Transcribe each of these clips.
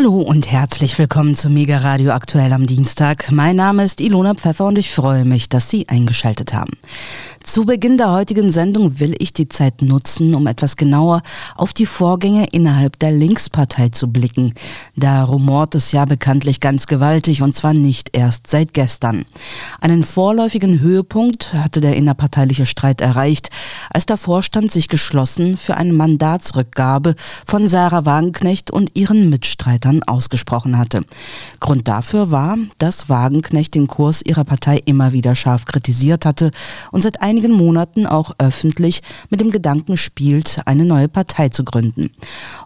Hallo und herzlich willkommen zu Mega Radio aktuell am Dienstag. Mein Name ist Ilona Pfeffer und ich freue mich, dass Sie eingeschaltet haben. Zu Beginn der heutigen Sendung will ich die Zeit nutzen, um etwas genauer auf die Vorgänge innerhalb der Linkspartei zu blicken. Da rumort es ja bekanntlich ganz gewaltig und zwar nicht erst seit gestern. Einen vorläufigen Höhepunkt hatte der innerparteiliche Streit erreicht, als der Vorstand sich geschlossen für eine Mandatsrückgabe von Sarah Wagenknecht und ihren Mitstreitern ausgesprochen hatte. Grund dafür war, dass Wagenknecht den Kurs ihrer Partei immer wieder scharf kritisiert hatte und seit einigen Monaten auch öffentlich mit dem Gedanken spielt, eine neue Partei zu gründen.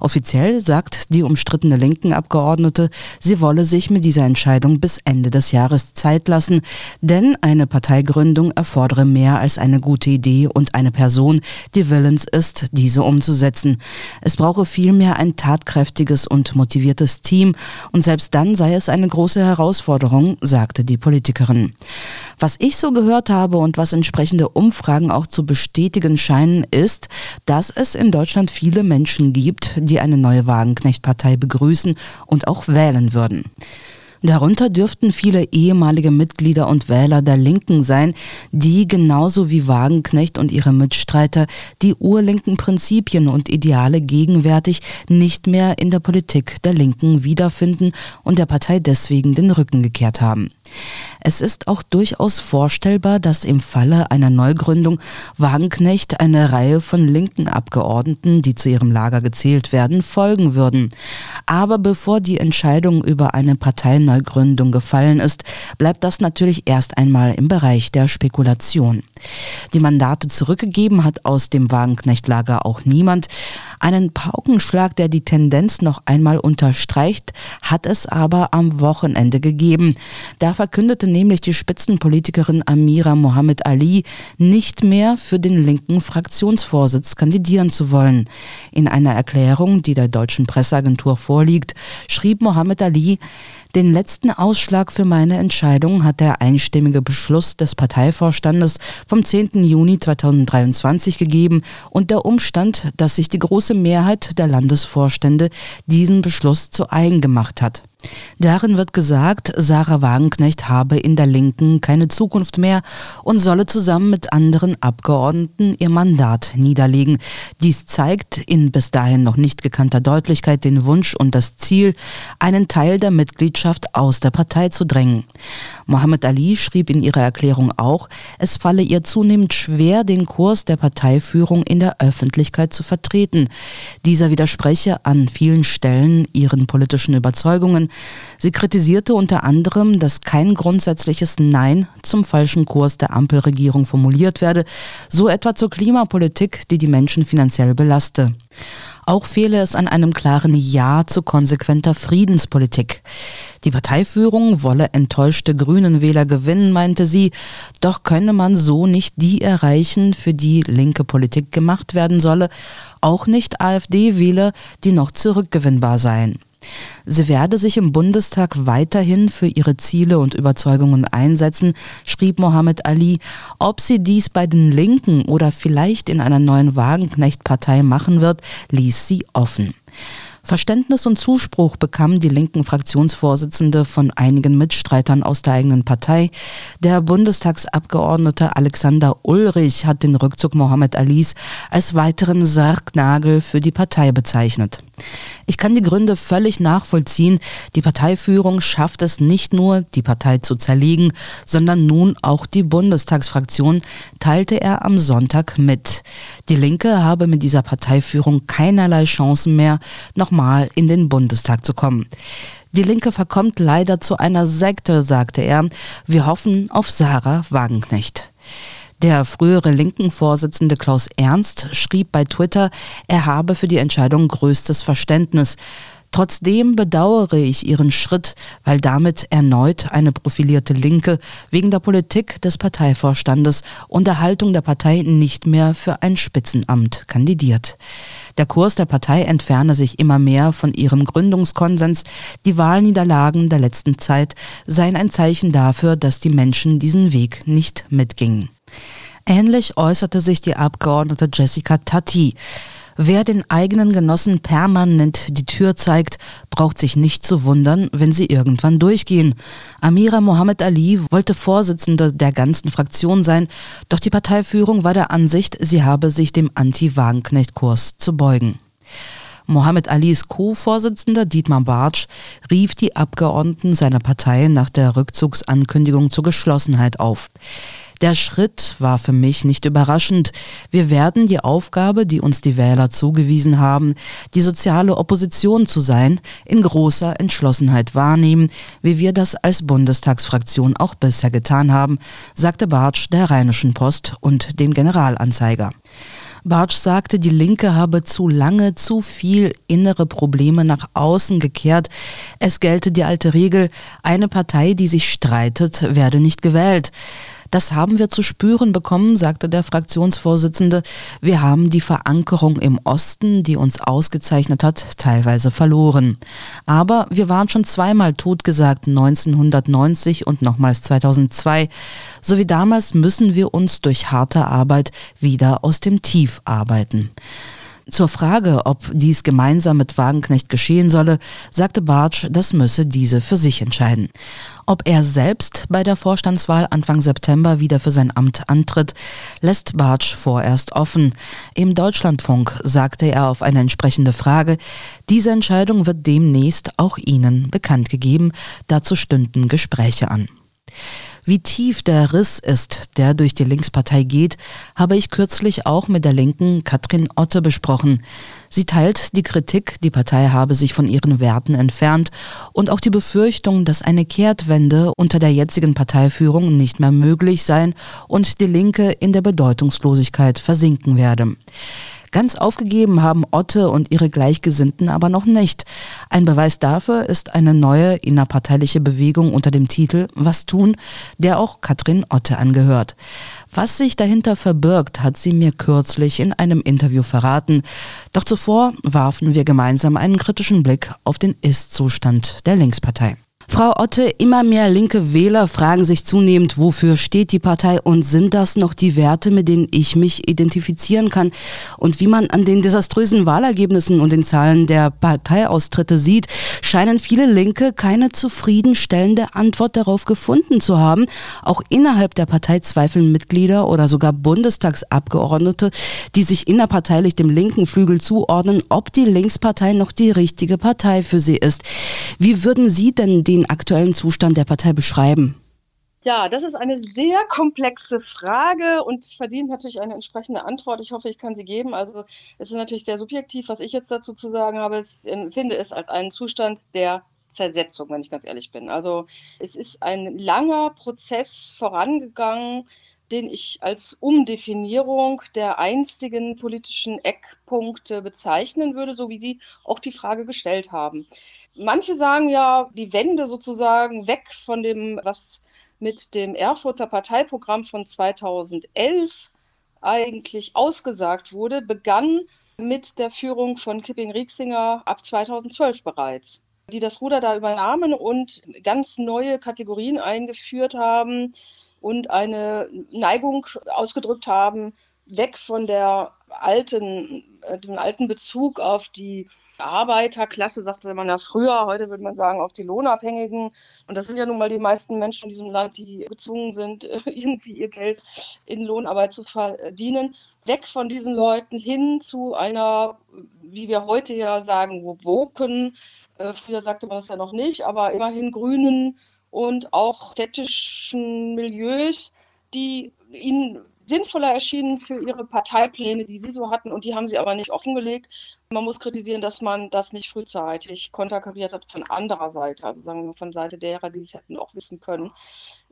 Offiziell sagt die umstrittene linken Abgeordnete, sie wolle sich mit dieser Entscheidung bis Ende des Jahres Zeit lassen, denn eine Parteigründung erfordere mehr als eine gute Idee und eine Person, die willens ist, diese umzusetzen. Es brauche vielmehr ein tatkräftiges und motiviertes Team und selbst dann sei es eine große Herausforderung, sagte die Politikerin. Was ich so gehört habe und was entsprechende Umfragen auch zu bestätigen scheinen, ist, dass es in Deutschland viele Menschen gibt, die eine neue Wagenknecht-Partei begrüßen und auch wählen würden. Darunter dürften viele ehemalige Mitglieder und Wähler der Linken sein, die genauso wie Wagenknecht und ihre Mitstreiter die urlinken Prinzipien und Ideale gegenwärtig nicht mehr in der Politik der Linken wiederfinden und der Partei deswegen den Rücken gekehrt haben. Es ist auch durchaus vorstellbar, dass im Falle einer Neugründung Wagenknecht eine Reihe von linken Abgeordneten, die zu ihrem Lager gezählt werden, folgen würden. Aber bevor die Entscheidung über eine Parteineugründung gefallen ist, bleibt das natürlich erst einmal im Bereich der Spekulation. Die Mandate zurückgegeben hat aus dem Wagenknecht-Lager auch niemand. Einen Paukenschlag, der die Tendenz noch einmal unterstreicht, hat es aber am Wochenende gegeben. Da verkündete nämlich die Spitzenpolitikerin Amira Mohammed Ali nicht mehr für den linken Fraktionsvorsitz kandidieren zu wollen. In einer Erklärung, die der deutschen Presseagentur vorliegt, schrieb Mohammed Ali, den letzten Ausschlag für meine Entscheidung hat der einstimmige Beschluss des Parteivorstandes vom 10. Juni 2023 gegeben und der Umstand, dass sich die große Mehrheit der Landesvorstände diesen Beschluss zu eigen gemacht hat. Darin wird gesagt, Sarah Wagenknecht habe in der Linken keine Zukunft mehr und solle zusammen mit anderen Abgeordneten ihr Mandat niederlegen. Dies zeigt in bis dahin noch nicht gekannter Deutlichkeit den Wunsch und das Ziel, einen Teil der Mitgliedschaft aus der Partei zu drängen. Mohammed Ali schrieb in ihrer Erklärung auch, es falle ihr zunehmend schwer, den Kurs der Parteiführung in der Öffentlichkeit zu vertreten. Dieser widerspreche an vielen Stellen ihren politischen Überzeugungen. Sie kritisierte unter anderem, dass kein grundsätzliches Nein zum falschen Kurs der Ampelregierung formuliert werde, so etwa zur Klimapolitik, die die Menschen finanziell belaste. Auch fehle es an einem klaren Ja zu konsequenter Friedenspolitik. Die Parteiführung wolle enttäuschte grünen Wähler gewinnen, meinte sie, doch könne man so nicht die erreichen, für die linke Politik gemacht werden solle, auch nicht AfD-Wähler, die noch zurückgewinnbar seien. Sie werde sich im Bundestag weiterhin für ihre Ziele und Überzeugungen einsetzen, schrieb Mohammed Ali. Ob sie dies bei den Linken oder vielleicht in einer neuen Wagenknecht-Partei machen wird, ließ sie offen. Verständnis und Zuspruch bekam die linken Fraktionsvorsitzende von einigen Mitstreitern aus der eigenen Partei. Der Bundestagsabgeordnete Alexander Ulrich hat den Rückzug Mohammed Alis als weiteren Sargnagel für die Partei bezeichnet. Ich kann die Gründe völlig nachvollziehen. Die Parteiführung schafft es nicht nur, die Partei zu zerlegen, sondern nun auch die Bundestagsfraktion, teilte er am Sonntag mit. Die Linke habe mit dieser Parteiführung keinerlei Chancen mehr, nochmal in den Bundestag zu kommen. Die Linke verkommt leider zu einer Sekte, sagte er. Wir hoffen auf Sarah Wagenknecht. Der frühere Linken-Vorsitzende Klaus Ernst schrieb bei Twitter, er habe für die Entscheidung größtes Verständnis. Trotzdem bedauere ich ihren Schritt, weil damit erneut eine profilierte Linke wegen der Politik des Parteivorstandes und der Haltung der Partei nicht mehr für ein Spitzenamt kandidiert. Der Kurs der Partei entferne sich immer mehr von ihrem Gründungskonsens. Die Wahlniederlagen der letzten Zeit seien ein Zeichen dafür, dass die Menschen diesen Weg nicht mitgingen. Ähnlich äußerte sich die Abgeordnete Jessica Tati. Wer den eigenen Genossen permanent die Tür zeigt, braucht sich nicht zu wundern, wenn sie irgendwann durchgehen. Amira Mohammed Ali wollte Vorsitzende der ganzen Fraktion sein, doch die Parteiführung war der Ansicht, sie habe sich dem Anti-Wagenknecht-Kurs zu beugen. Mohammed Alis Co-Vorsitzender Dietmar Bartsch rief die Abgeordneten seiner Partei nach der Rückzugsankündigung zur Geschlossenheit auf. Der Schritt war für mich nicht überraschend. Wir werden die Aufgabe, die uns die Wähler zugewiesen haben, die soziale Opposition zu sein, in großer Entschlossenheit wahrnehmen, wie wir das als Bundestagsfraktion auch bisher getan haben, sagte Bartsch der Rheinischen Post und dem Generalanzeiger. Bartsch sagte, die Linke habe zu lange zu viel innere Probleme nach außen gekehrt. Es gelte die alte Regel, eine Partei, die sich streitet, werde nicht gewählt. Das haben wir zu spüren bekommen, sagte der Fraktionsvorsitzende. Wir haben die Verankerung im Osten, die uns ausgezeichnet hat, teilweise verloren. Aber wir waren schon zweimal totgesagt, 1990 und nochmals 2002. So wie damals müssen wir uns durch harte Arbeit wieder aus dem Tief arbeiten. Zur Frage, ob dies gemeinsam mit Wagenknecht geschehen solle, sagte Bartsch, das müsse diese für sich entscheiden. Ob er selbst bei der Vorstandswahl Anfang September wieder für sein Amt antritt, lässt Bartsch vorerst offen. Im Deutschlandfunk sagte er auf eine entsprechende Frage, diese Entscheidung wird demnächst auch Ihnen bekannt gegeben, dazu stünden Gespräche an. Wie tief der Riss ist, der durch die Linkspartei geht, habe ich kürzlich auch mit der Linken Katrin Otte besprochen. Sie teilt die Kritik, die Partei habe sich von ihren Werten entfernt und auch die Befürchtung, dass eine Kehrtwende unter der jetzigen Parteiführung nicht mehr möglich sein und die Linke in der Bedeutungslosigkeit versinken werde. Ganz aufgegeben haben Otte und ihre Gleichgesinnten aber noch nicht. Ein Beweis dafür ist eine neue innerparteiliche Bewegung unter dem Titel Was tun, der auch Katrin Otte angehört. Was sich dahinter verbirgt, hat sie mir kürzlich in einem Interview verraten. Doch zuvor warfen wir gemeinsam einen kritischen Blick auf den Ist-Zustand der Linkspartei. Frau Otte, immer mehr linke Wähler fragen sich zunehmend, wofür steht die Partei und sind das noch die Werte, mit denen ich mich identifizieren kann? Und wie man an den desaströsen Wahlergebnissen und den Zahlen der Parteiaustritte sieht, scheinen viele Linke keine zufriedenstellende Antwort darauf gefunden zu haben. Auch innerhalb der Partei zweifeln Mitglieder oder sogar Bundestagsabgeordnete, die sich innerparteilich dem linken Flügel zuordnen, ob die Linkspartei noch die richtige Partei für sie ist. Wie würden Sie denn den aktuellen Zustand der Partei beschreiben? Ja, das ist eine sehr komplexe Frage und verdient natürlich eine entsprechende Antwort. Ich hoffe, ich kann sie geben. Also es ist natürlich sehr subjektiv, was ich jetzt dazu zu sagen habe. Ich empfinde es als einen Zustand der Zersetzung, wenn ich ganz ehrlich bin. Also es ist ein langer Prozess vorangegangen, den ich als Umdefinierung der einstigen politischen Eckpunkte bezeichnen würde, so wie Sie auch die Frage gestellt haben. Manche sagen ja, die Wende sozusagen weg von dem, was mit dem Erfurter Parteiprogramm von 2011 eigentlich ausgesagt wurde, begann mit der Führung von Kipping-Rieksinger ab 2012 bereits, die das Ruder da übernahmen und ganz neue Kategorien eingeführt haben und eine Neigung ausgedrückt haben, weg von der alten, äh, dem alten Bezug auf die Arbeiterklasse, sagte man ja früher, heute würde man sagen auf die Lohnabhängigen. Und das sind ja nun mal die meisten Menschen in diesem Land, die gezwungen sind, irgendwie ihr Geld in Lohnarbeit zu verdienen. Weg von diesen Leuten hin zu einer, wie wir heute ja sagen, woken, äh, früher sagte man das ja noch nicht, aber immerhin grünen und auch städtischen Milieus, die ihnen sinnvoller erschienen für ihre Parteipläne, die sie so hatten, und die haben sie aber nicht offengelegt. Man muss kritisieren, dass man das nicht frühzeitig konterkariert hat von anderer Seite, also sagen wir von Seite derer, die es hätten auch wissen können.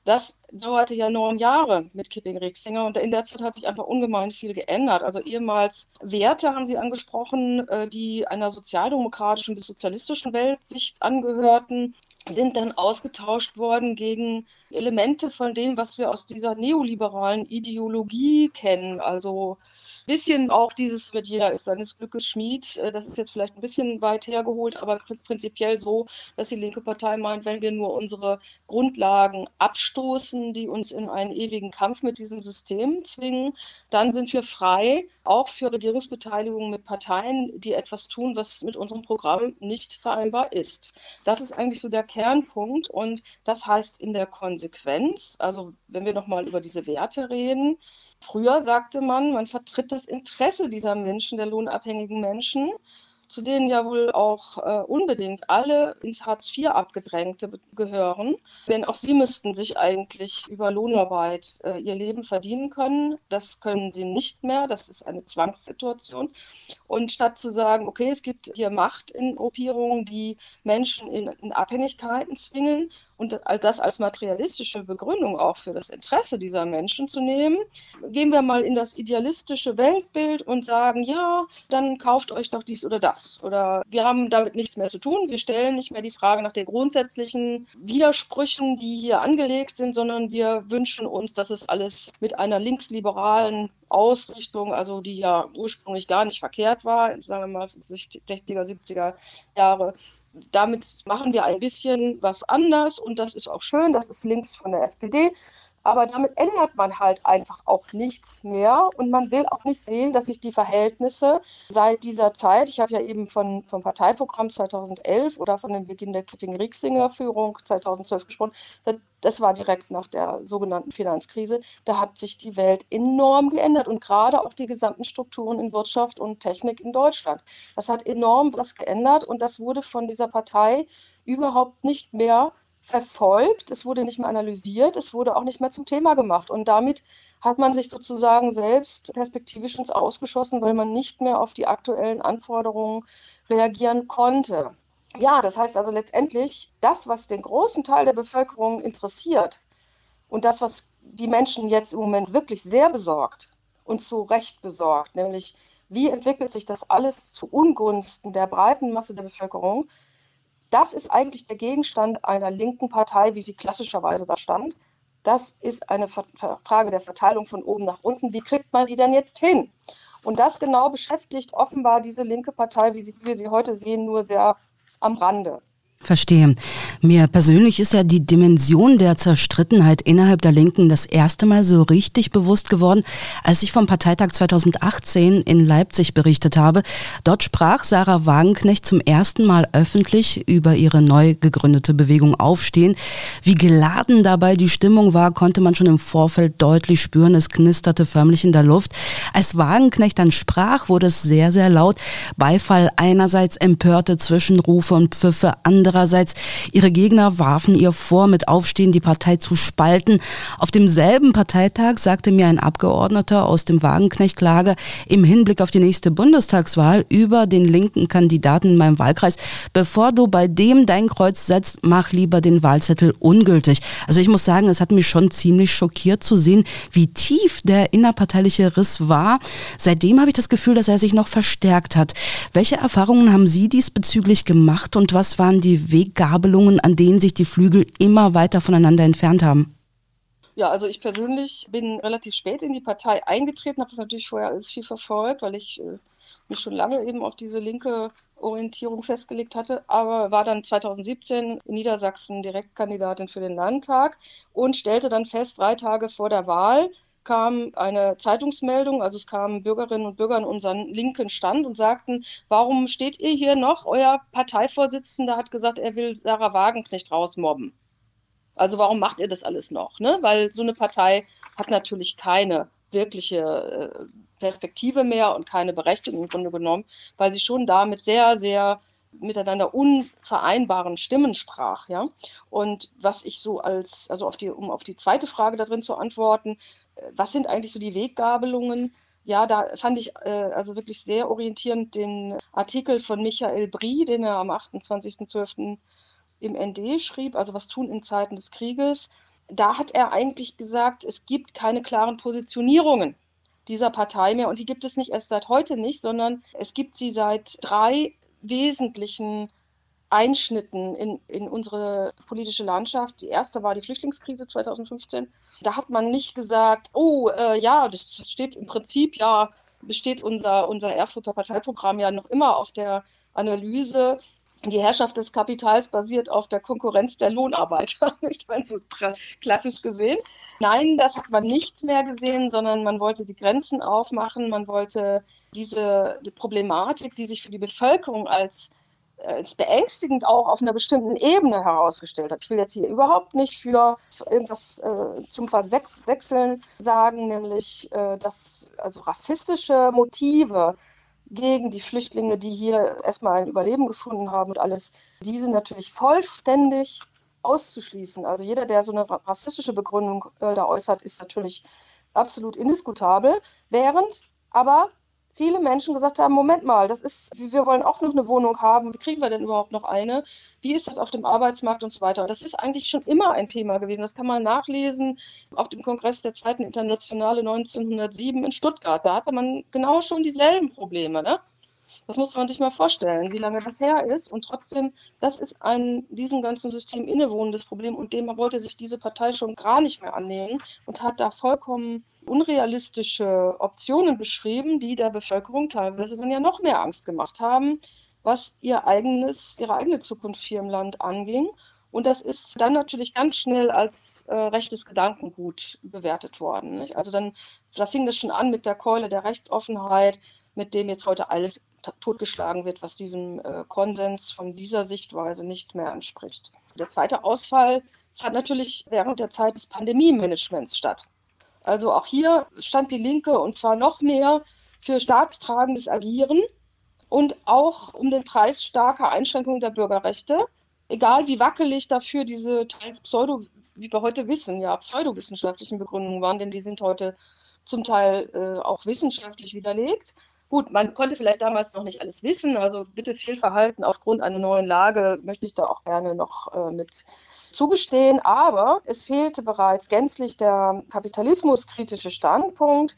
Das dauerte ja neun Jahre mit Kipping Rixinger und in der Zeit hat sich einfach ungemein viel geändert. Also ehemals Werte haben Sie angesprochen, äh, die einer sozialdemokratischen bis sozialistischen Weltsicht angehörten, sind dann ausgetauscht worden gegen Elemente von dem, was wir aus dieser neoliberalen Ideologie kennen. Also bisschen auch dieses mit jeder ist seines Glückes Schmied. Äh, das ist jetzt vielleicht ein bisschen weit hergeholt, aber prinzipiell so, dass die linke Partei meint, wenn wir nur unsere Grundlagen abstoßen, die uns in einen ewigen Kampf mit diesem System zwingen, dann sind wir frei, auch für Regierungsbeteiligung mit Parteien, die etwas tun, was mit unserem Programm nicht vereinbar ist. Das ist eigentlich so der Kernpunkt und das heißt in der Konsequenz, also wenn wir nochmal über diese Werte reden, früher sagte man, man vertritt das Interesse dieser Menschen, der lohnabhängigen Menschen zu denen ja wohl auch äh, unbedingt alle ins Hartz IV abgedrängte gehören. Denn auch sie müssten sich eigentlich über Lohnarbeit äh, ihr Leben verdienen können. Das können sie nicht mehr. Das ist eine Zwangssituation. Und statt zu sagen, okay, es gibt hier Macht in Gruppierungen, die Menschen in, in Abhängigkeiten zwingen und das als materialistische Begründung auch für das Interesse dieser Menschen zu nehmen, gehen wir mal in das idealistische Weltbild und sagen, ja, dann kauft euch doch dies oder das. Oder wir haben damit nichts mehr zu tun. Wir stellen nicht mehr die Frage nach den grundsätzlichen Widersprüchen, die hier angelegt sind, sondern wir wünschen uns, dass es alles mit einer linksliberalen Ausrichtung, also die ja ursprünglich gar nicht verkehrt war, sagen wir mal 60er, 70er Jahre. Damit machen wir ein bisschen was anders und das ist auch schön, das ist links von der SPD. Aber damit ändert man halt einfach auch nichts mehr und man will auch nicht sehen, dass sich die Verhältnisse seit dieser Zeit, ich habe ja eben von, vom Parteiprogramm 2011 oder von dem Beginn der Kipping-Rieksinger-Führung 2012 gesprochen, das war direkt nach der sogenannten Finanzkrise, da hat sich die Welt enorm geändert und gerade auch die gesamten Strukturen in Wirtschaft und Technik in Deutschland. Das hat enorm was geändert und das wurde von dieser Partei überhaupt nicht mehr verfolgt, es wurde nicht mehr analysiert, es wurde auch nicht mehr zum Thema gemacht. Und damit hat man sich sozusagen selbst perspektivisch ins Ausgeschossen, weil man nicht mehr auf die aktuellen Anforderungen reagieren konnte. Ja, das heißt also letztendlich, das, was den großen Teil der Bevölkerung interessiert und das, was die Menschen jetzt im Moment wirklich sehr besorgt und zu Recht besorgt, nämlich wie entwickelt sich das alles zu Ungunsten der breiten Masse der Bevölkerung, das ist eigentlich der Gegenstand einer linken Partei, wie sie klassischerweise da stand. Das ist eine Frage der Verteilung von oben nach unten. Wie kriegt man die denn jetzt hin? Und das genau beschäftigt offenbar diese linke Partei, wie wir sie heute sehen, nur sehr am Rande. Verstehe. Mir persönlich ist ja die Dimension der Zerstrittenheit innerhalb der Linken das erste Mal so richtig bewusst geworden, als ich vom Parteitag 2018 in Leipzig berichtet habe. Dort sprach Sarah Wagenknecht zum ersten Mal öffentlich über ihre neu gegründete Bewegung Aufstehen. Wie geladen dabei die Stimmung war, konnte man schon im Vorfeld deutlich spüren. Es knisterte förmlich in der Luft. Als Wagenknecht dann sprach, wurde es sehr, sehr laut. Beifall einerseits empörte Zwischenrufe und Pfiffe andererseits Andererseits, ihre Gegner warfen ihr vor, mit Aufstehen die Partei zu spalten. Auf demselben Parteitag sagte mir ein Abgeordneter aus dem Wagenknecht-Lager im Hinblick auf die nächste Bundestagswahl über den linken Kandidaten in meinem Wahlkreis, bevor du bei dem dein Kreuz setzt, mach lieber den Wahlzettel ungültig. Also ich muss sagen, es hat mich schon ziemlich schockiert zu sehen, wie tief der innerparteiliche Riss war. Seitdem habe ich das Gefühl, dass er sich noch verstärkt hat. Welche Erfahrungen haben Sie diesbezüglich gemacht und was waren die Weggabelungen, an denen sich die Flügel immer weiter voneinander entfernt haben? Ja, also ich persönlich bin relativ spät in die Partei eingetreten, habe das natürlich vorher alles viel verfolgt, weil ich äh, mich schon lange eben auf diese linke Orientierung festgelegt hatte, aber war dann 2017 in Niedersachsen Direktkandidatin für den Landtag und stellte dann fest, drei Tage vor der Wahl, kam eine Zeitungsmeldung, also es kamen Bürgerinnen und Bürger an unseren linken Stand und sagten, warum steht ihr hier noch? Euer Parteivorsitzender hat gesagt, er will Sarah Wagenknecht rausmobben. Also warum macht ihr das alles noch? Ne? Weil so eine Partei hat natürlich keine wirkliche äh, Perspektive mehr und keine Berechtigung im Grunde genommen, weil sie schon damit sehr, sehr miteinander unvereinbaren Stimmen sprach, ja. Und was ich so als, also auf die, um auf die zweite Frage da drin zu antworten, äh, was sind eigentlich so die Weggabelungen? Ja, da fand ich äh, also wirklich sehr orientierend den Artikel von Michael Brie, den er am 28.12. im ND schrieb, also was tun in Zeiten des Krieges. Da hat er eigentlich gesagt, es gibt keine klaren Positionierungen dieser Partei mehr und die gibt es nicht erst seit heute nicht, sondern es gibt sie seit drei wesentlichen Einschnitten in, in unsere politische Landschaft. Die erste war die Flüchtlingskrise 2015. Da hat man nicht gesagt, oh äh, ja, das steht im Prinzip ja, besteht unser, unser Erfurter Parteiprogramm ja noch immer auf der Analyse, die Herrschaft des Kapitals basiert auf der Konkurrenz der Lohnarbeiter, nicht mal so klassisch gesehen. Nein, das hat man nicht mehr gesehen, sondern man wollte die Grenzen aufmachen, man wollte diese die Problematik, die sich für die Bevölkerung als als beängstigend auch auf einer bestimmten Ebene herausgestellt hat. Ich will jetzt hier überhaupt nicht für irgendwas äh, zum Verwechseln sagen, nämlich äh, dass also rassistische Motive gegen die Flüchtlinge, die hier erstmal ein Überleben gefunden haben und alles, diese natürlich vollständig auszuschließen. Also jeder, der so eine rassistische Begründung äh, da äußert, ist natürlich absolut indiskutabel, während aber viele Menschen gesagt haben, Moment mal, das ist, wir wollen auch noch eine Wohnung haben, wie kriegen wir denn überhaupt noch eine? Wie ist das auf dem Arbeitsmarkt und so weiter? Das ist eigentlich schon immer ein Thema gewesen. Das kann man nachlesen auf dem Kongress der Zweiten Internationale 1907 in Stuttgart. Da hatte man genau schon dieselben Probleme. Ne? Das muss man sich mal vorstellen, wie lange das her ist. Und trotzdem, das ist ein diesem ganzen System innewohnendes Problem und dem wollte sich diese Partei schon gar nicht mehr annehmen und hat da vollkommen unrealistische Optionen beschrieben, die der Bevölkerung teilweise dann ja noch mehr Angst gemacht haben, was ihr eigenes, ihre eigene Zukunft hier im Land anging. Und das ist dann natürlich ganz schnell als äh, rechtes Gedankengut bewertet worden. Nicht? Also dann, da fing das schon an mit der Keule der Rechtsoffenheit, mit dem jetzt heute alles totgeschlagen wird, was diesem äh, Konsens von dieser Sichtweise nicht mehr entspricht. Der zweite Ausfall fand natürlich während der Zeit des Pandemie-Managements statt. Also auch hier stand die Linke und zwar noch mehr für staatstragendes Agieren und auch um den Preis starker Einschränkungen der Bürgerrechte, egal wie wackelig dafür diese teils pseudo, wie wir heute wissen, ja, pseudowissenschaftlichen Begründungen waren, denn die sind heute zum Teil äh, auch wissenschaftlich widerlegt. Gut, man konnte vielleicht damals noch nicht alles wissen, also bitte viel Verhalten aufgrund einer neuen Lage möchte ich da auch gerne noch äh, mit zugestehen, aber es fehlte bereits gänzlich der kapitalismuskritische Standpunkt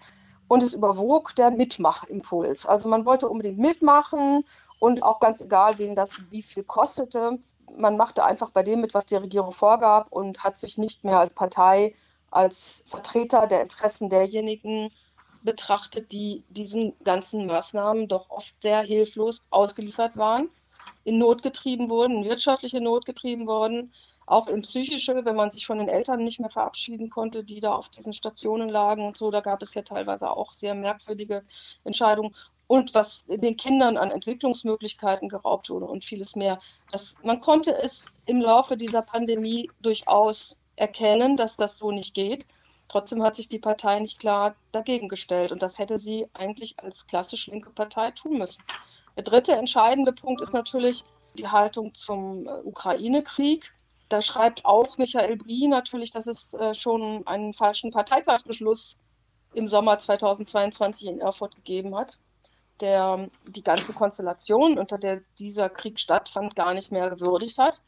und es überwog der Mitmachimpuls. Also man wollte unbedingt mitmachen und auch ganz egal, wen das wie viel kostete, man machte einfach bei dem mit, was die Regierung vorgab und hat sich nicht mehr als Partei, als Vertreter der Interessen derjenigen betrachtet, die diesen ganzen Maßnahmen doch oft sehr hilflos ausgeliefert waren, in Not getrieben wurden, in wirtschaftliche Not getrieben wurden, auch in psychische, wenn man sich von den Eltern nicht mehr verabschieden konnte, die da auf diesen Stationen lagen und so. Da gab es ja teilweise auch sehr merkwürdige Entscheidungen. Und was den Kindern an Entwicklungsmöglichkeiten geraubt wurde und vieles mehr. Das, man konnte es im Laufe dieser Pandemie durchaus erkennen, dass das so nicht geht. Trotzdem hat sich die Partei nicht klar dagegen gestellt und das hätte sie eigentlich als klassisch linke Partei tun müssen. Der dritte entscheidende Punkt ist natürlich die Haltung zum äh, Ukraine-Krieg. Da schreibt auch Michael Brie natürlich, dass es äh, schon einen falschen Parteitagsbeschluss im Sommer 2022 in Erfurt gegeben hat, der die ganze Konstellation, unter der dieser Krieg stattfand, gar nicht mehr gewürdigt hat.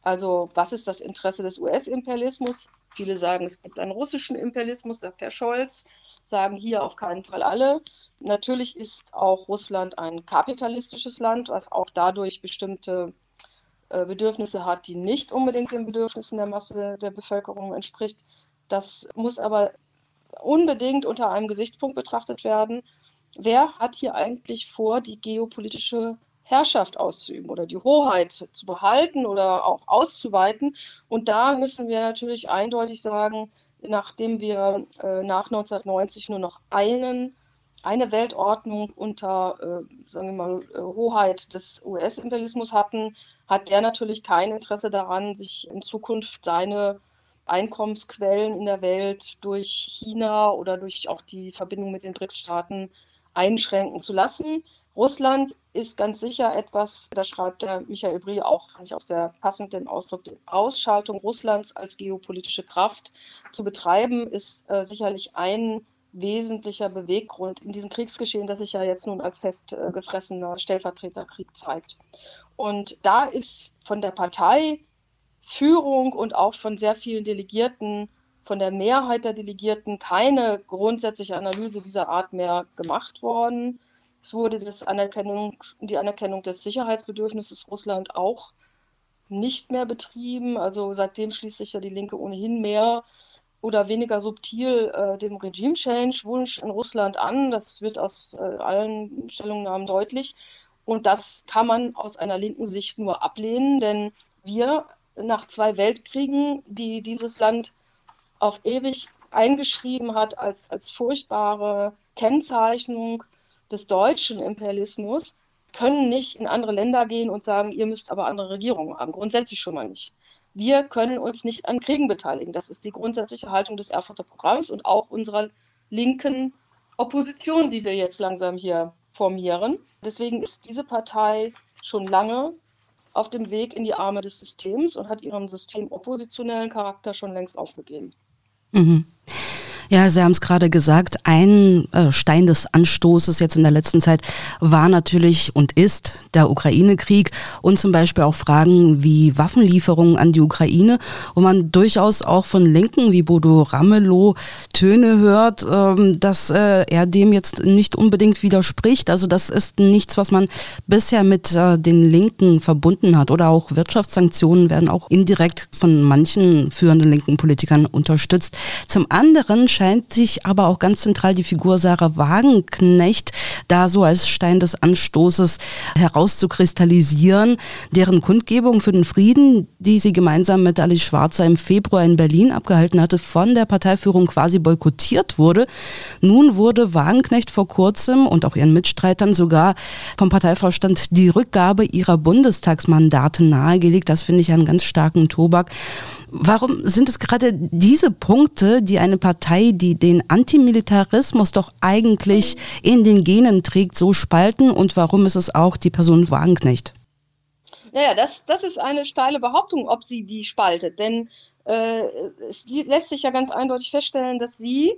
Also was ist das Interesse des US-Imperialismus? Viele sagen, es gibt einen russischen Imperialismus, sagt Herr Scholz, sagen hier auf keinen Fall alle. Natürlich ist auch Russland ein kapitalistisches Land, was auch dadurch bestimmte äh, Bedürfnisse hat, die nicht unbedingt den Bedürfnissen der Masse der Bevölkerung entspricht. Das muss aber unbedingt unter einem Gesichtspunkt betrachtet werden. Wer hat hier eigentlich vor, die geopolitische Herrschaft auszuüben oder die Hoheit zu behalten oder auch auszuweiten. Und da müssen wir natürlich eindeutig sagen, nachdem wir äh, nach 1990 nur noch einen, eine Weltordnung unter, äh, sagen wir mal, äh, Hoheit des US-Imperialismus hatten, hat der natürlich kein Interesse daran, sich in Zukunft seine Einkommensquellen in der Welt durch China oder durch auch die Verbindung mit den BRICS-Staaten einschränken zu lassen. Russland ist ganz sicher etwas, da schreibt der Michael Brie auch, fand ich auch sehr passend den Ausdruck, die Ausschaltung Russlands als geopolitische Kraft zu betreiben, ist äh, sicherlich ein wesentlicher Beweggrund in diesem Kriegsgeschehen, das sich ja jetzt nun als festgefressener äh, Stellvertreterkrieg zeigt. Und da ist von der Parteiführung und auch von sehr vielen Delegierten, von der Mehrheit der Delegierten keine grundsätzliche Analyse dieser Art mehr gemacht worden Es wurde das Anerkennung, die Anerkennung des Sicherheitsbedürfnisses Russland auch nicht mehr betrieben. Also seitdem schließt sich ja die Linke ohnehin mehr oder weniger subtil äh, dem Regime-Change-Wunsch in Russland an. Das wird aus äh, allen Stellungnahmen deutlich. Und das kann man aus einer linken Sicht nur ablehnen, denn wir nach zwei Weltkriegen, die dieses Land auf ewig eingeschrieben hat als, als furchtbare Kennzeichnung des deutschen Imperialismus, können nicht in andere Länder gehen und sagen, ihr müsst aber andere Regierungen haben. Grundsätzlich schon mal nicht. Wir können uns nicht an Kriegen beteiligen. Das ist die grundsätzliche Haltung des Erfurter Programms und auch unserer linken Opposition, die wir jetzt langsam hier formieren. Deswegen ist diese Partei schon lange auf dem Weg in die Arme des Systems und hat ihren systemoppositionellen Charakter schon längst aufgegeben. Mhm. Ja, Sie haben es gerade gesagt, ein äh, Stein des Anstoßes jetzt in der letzten Zeit war natürlich und ist der Ukraine-Krieg und zum Beispiel auch Fragen wie Waffenlieferungen an die Ukraine, wo man durchaus auch von Linken wie Bodo Ramelow Töne hört, ähm, dass äh, er dem jetzt nicht unbedingt widerspricht. Also das ist nichts, was man bisher mit äh, den Linken verbunden hat. Oder auch Wirtschaftssanktionen werden auch indirekt von manchen führenden linken Politikern unterstützt. Zum anderen scheint sich aber auch ganz zentral die Figur Sarah Wagenknecht da so als Stein des Anstoßes herauszukristallisieren, deren Kundgebung für den Frieden, die sie gemeinsam mit Alice Schwarzer im Februar in Berlin abgehalten hatte, von der Parteiführung quasi boykottiert wurde. Nun wurde Wagenknecht vor kurzem und auch ihren Mitstreitern sogar vom Parteivorstand die Rückgabe ihrer Bundestagsmandate nahegelegt. Das finde ich einen ganz starken Tobak. Warum sind es gerade diese Punkte, die eine Partei, die den Antimilitarismus doch eigentlich in den Genen trägt, so spalten? Und warum ist es auch die Person Wagenknecht? Naja, das, das ist eine steile Behauptung, ob sie die spaltet. Denn äh, es lässt sich ja ganz eindeutig feststellen, dass sie,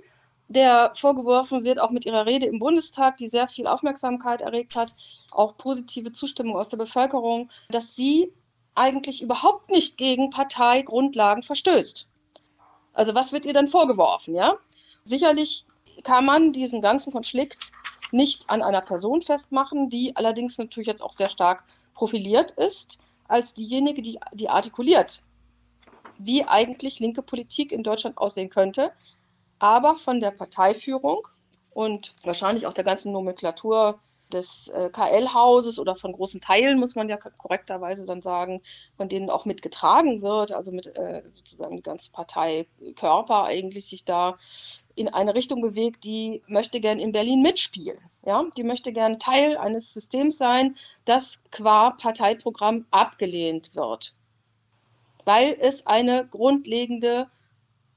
der vorgeworfen wird, auch mit ihrer Rede im Bundestag, die sehr viel Aufmerksamkeit erregt hat, auch positive Zustimmung aus der Bevölkerung, dass sie eigentlich überhaupt nicht gegen Parteigrundlagen verstößt. Also was wird ihr dann vorgeworfen, ja? Sicherlich kann man diesen ganzen Konflikt nicht an einer Person festmachen, die allerdings natürlich jetzt auch sehr stark profiliert ist, als diejenige, die, die artikuliert, wie eigentlich linke Politik in Deutschland aussehen könnte, aber von der Parteiführung und wahrscheinlich auch der ganzen Nomenklatur des äh, KL-Hauses oder von großen Teilen, muss man ja korrekterweise dann sagen, von denen auch mitgetragen wird, also mit äh, sozusagen die ganze Parteikörper eigentlich sich da in eine Richtung bewegt, die möchte gern in Berlin mitspielen. Ja, die möchte gern Teil eines Systems sein, das qua Parteiprogramm abgelehnt wird, weil es eine grundlegende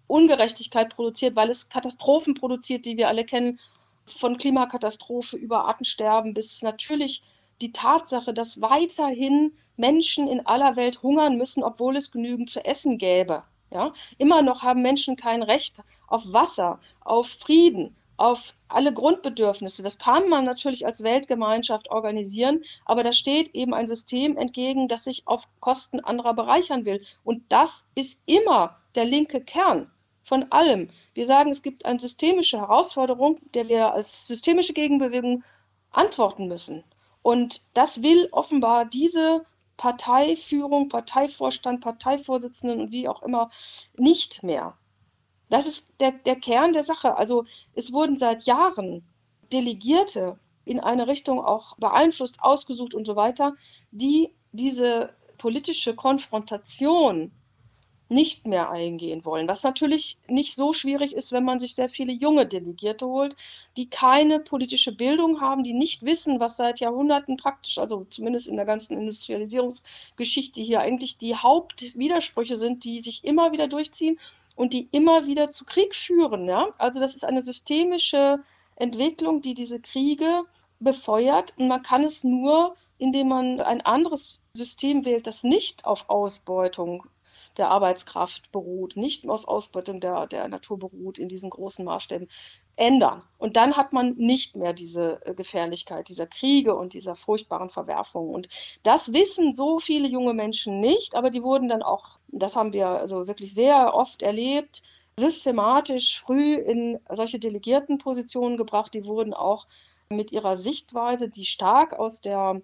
Ungerechtigkeit produziert, weil es Katastrophen produziert, die wir alle kennen, von Klimakatastrophe über Artensterben bis natürlich die Tatsache, dass weiterhin Menschen in aller Welt hungern müssen, obwohl es genügend zu essen gäbe. Ja? Immer noch haben Menschen kein Recht auf Wasser, auf Frieden, auf alle Grundbedürfnisse. Das kann man natürlich als Weltgemeinschaft organisieren, aber da steht eben ein System entgegen, das sich auf Kosten anderer bereichern will. Und das ist immer der linke Kern von allem. Wir sagen, es gibt eine systemische Herausforderung, der wir als systemische Gegenbewegung antworten müssen. Und das will offenbar diese Parteiführung, Parteivorstand, Parteivorsitzenden und wie auch immer nicht mehr. Das ist der, der Kern der Sache. Also es wurden seit Jahren Delegierte in eine Richtung auch beeinflusst, ausgesucht und so weiter, die diese politische Konfrontation nicht mehr eingehen wollen. Was natürlich nicht so schwierig ist, wenn man sich sehr viele junge Delegierte holt, die keine politische Bildung haben, die nicht wissen, was seit Jahrhunderten praktisch, also zumindest in der ganzen Industrialisierungsgeschichte hier eigentlich die Hauptwidersprüche sind, die sich immer wieder durchziehen und die immer wieder zu Krieg führen. Ja? Also das ist eine systemische Entwicklung, die diese Kriege befeuert und man kann es nur indem man ein anderes System wählt, das nicht auf Ausbeutung der Arbeitskraft beruht, nicht aus Ausbeutung der, der Natur beruht in diesen großen Maßstäben, ändern. Und dann hat man nicht mehr diese äh, Gefährlichkeit dieser Kriege und dieser furchtbaren Verwerfungen. Und das wissen so viele junge Menschen nicht, aber die wurden dann auch, das haben wir also wirklich sehr oft erlebt, systematisch früh in solche Delegiertenpositionen gebracht. Die wurden auch mit ihrer Sichtweise, die stark aus der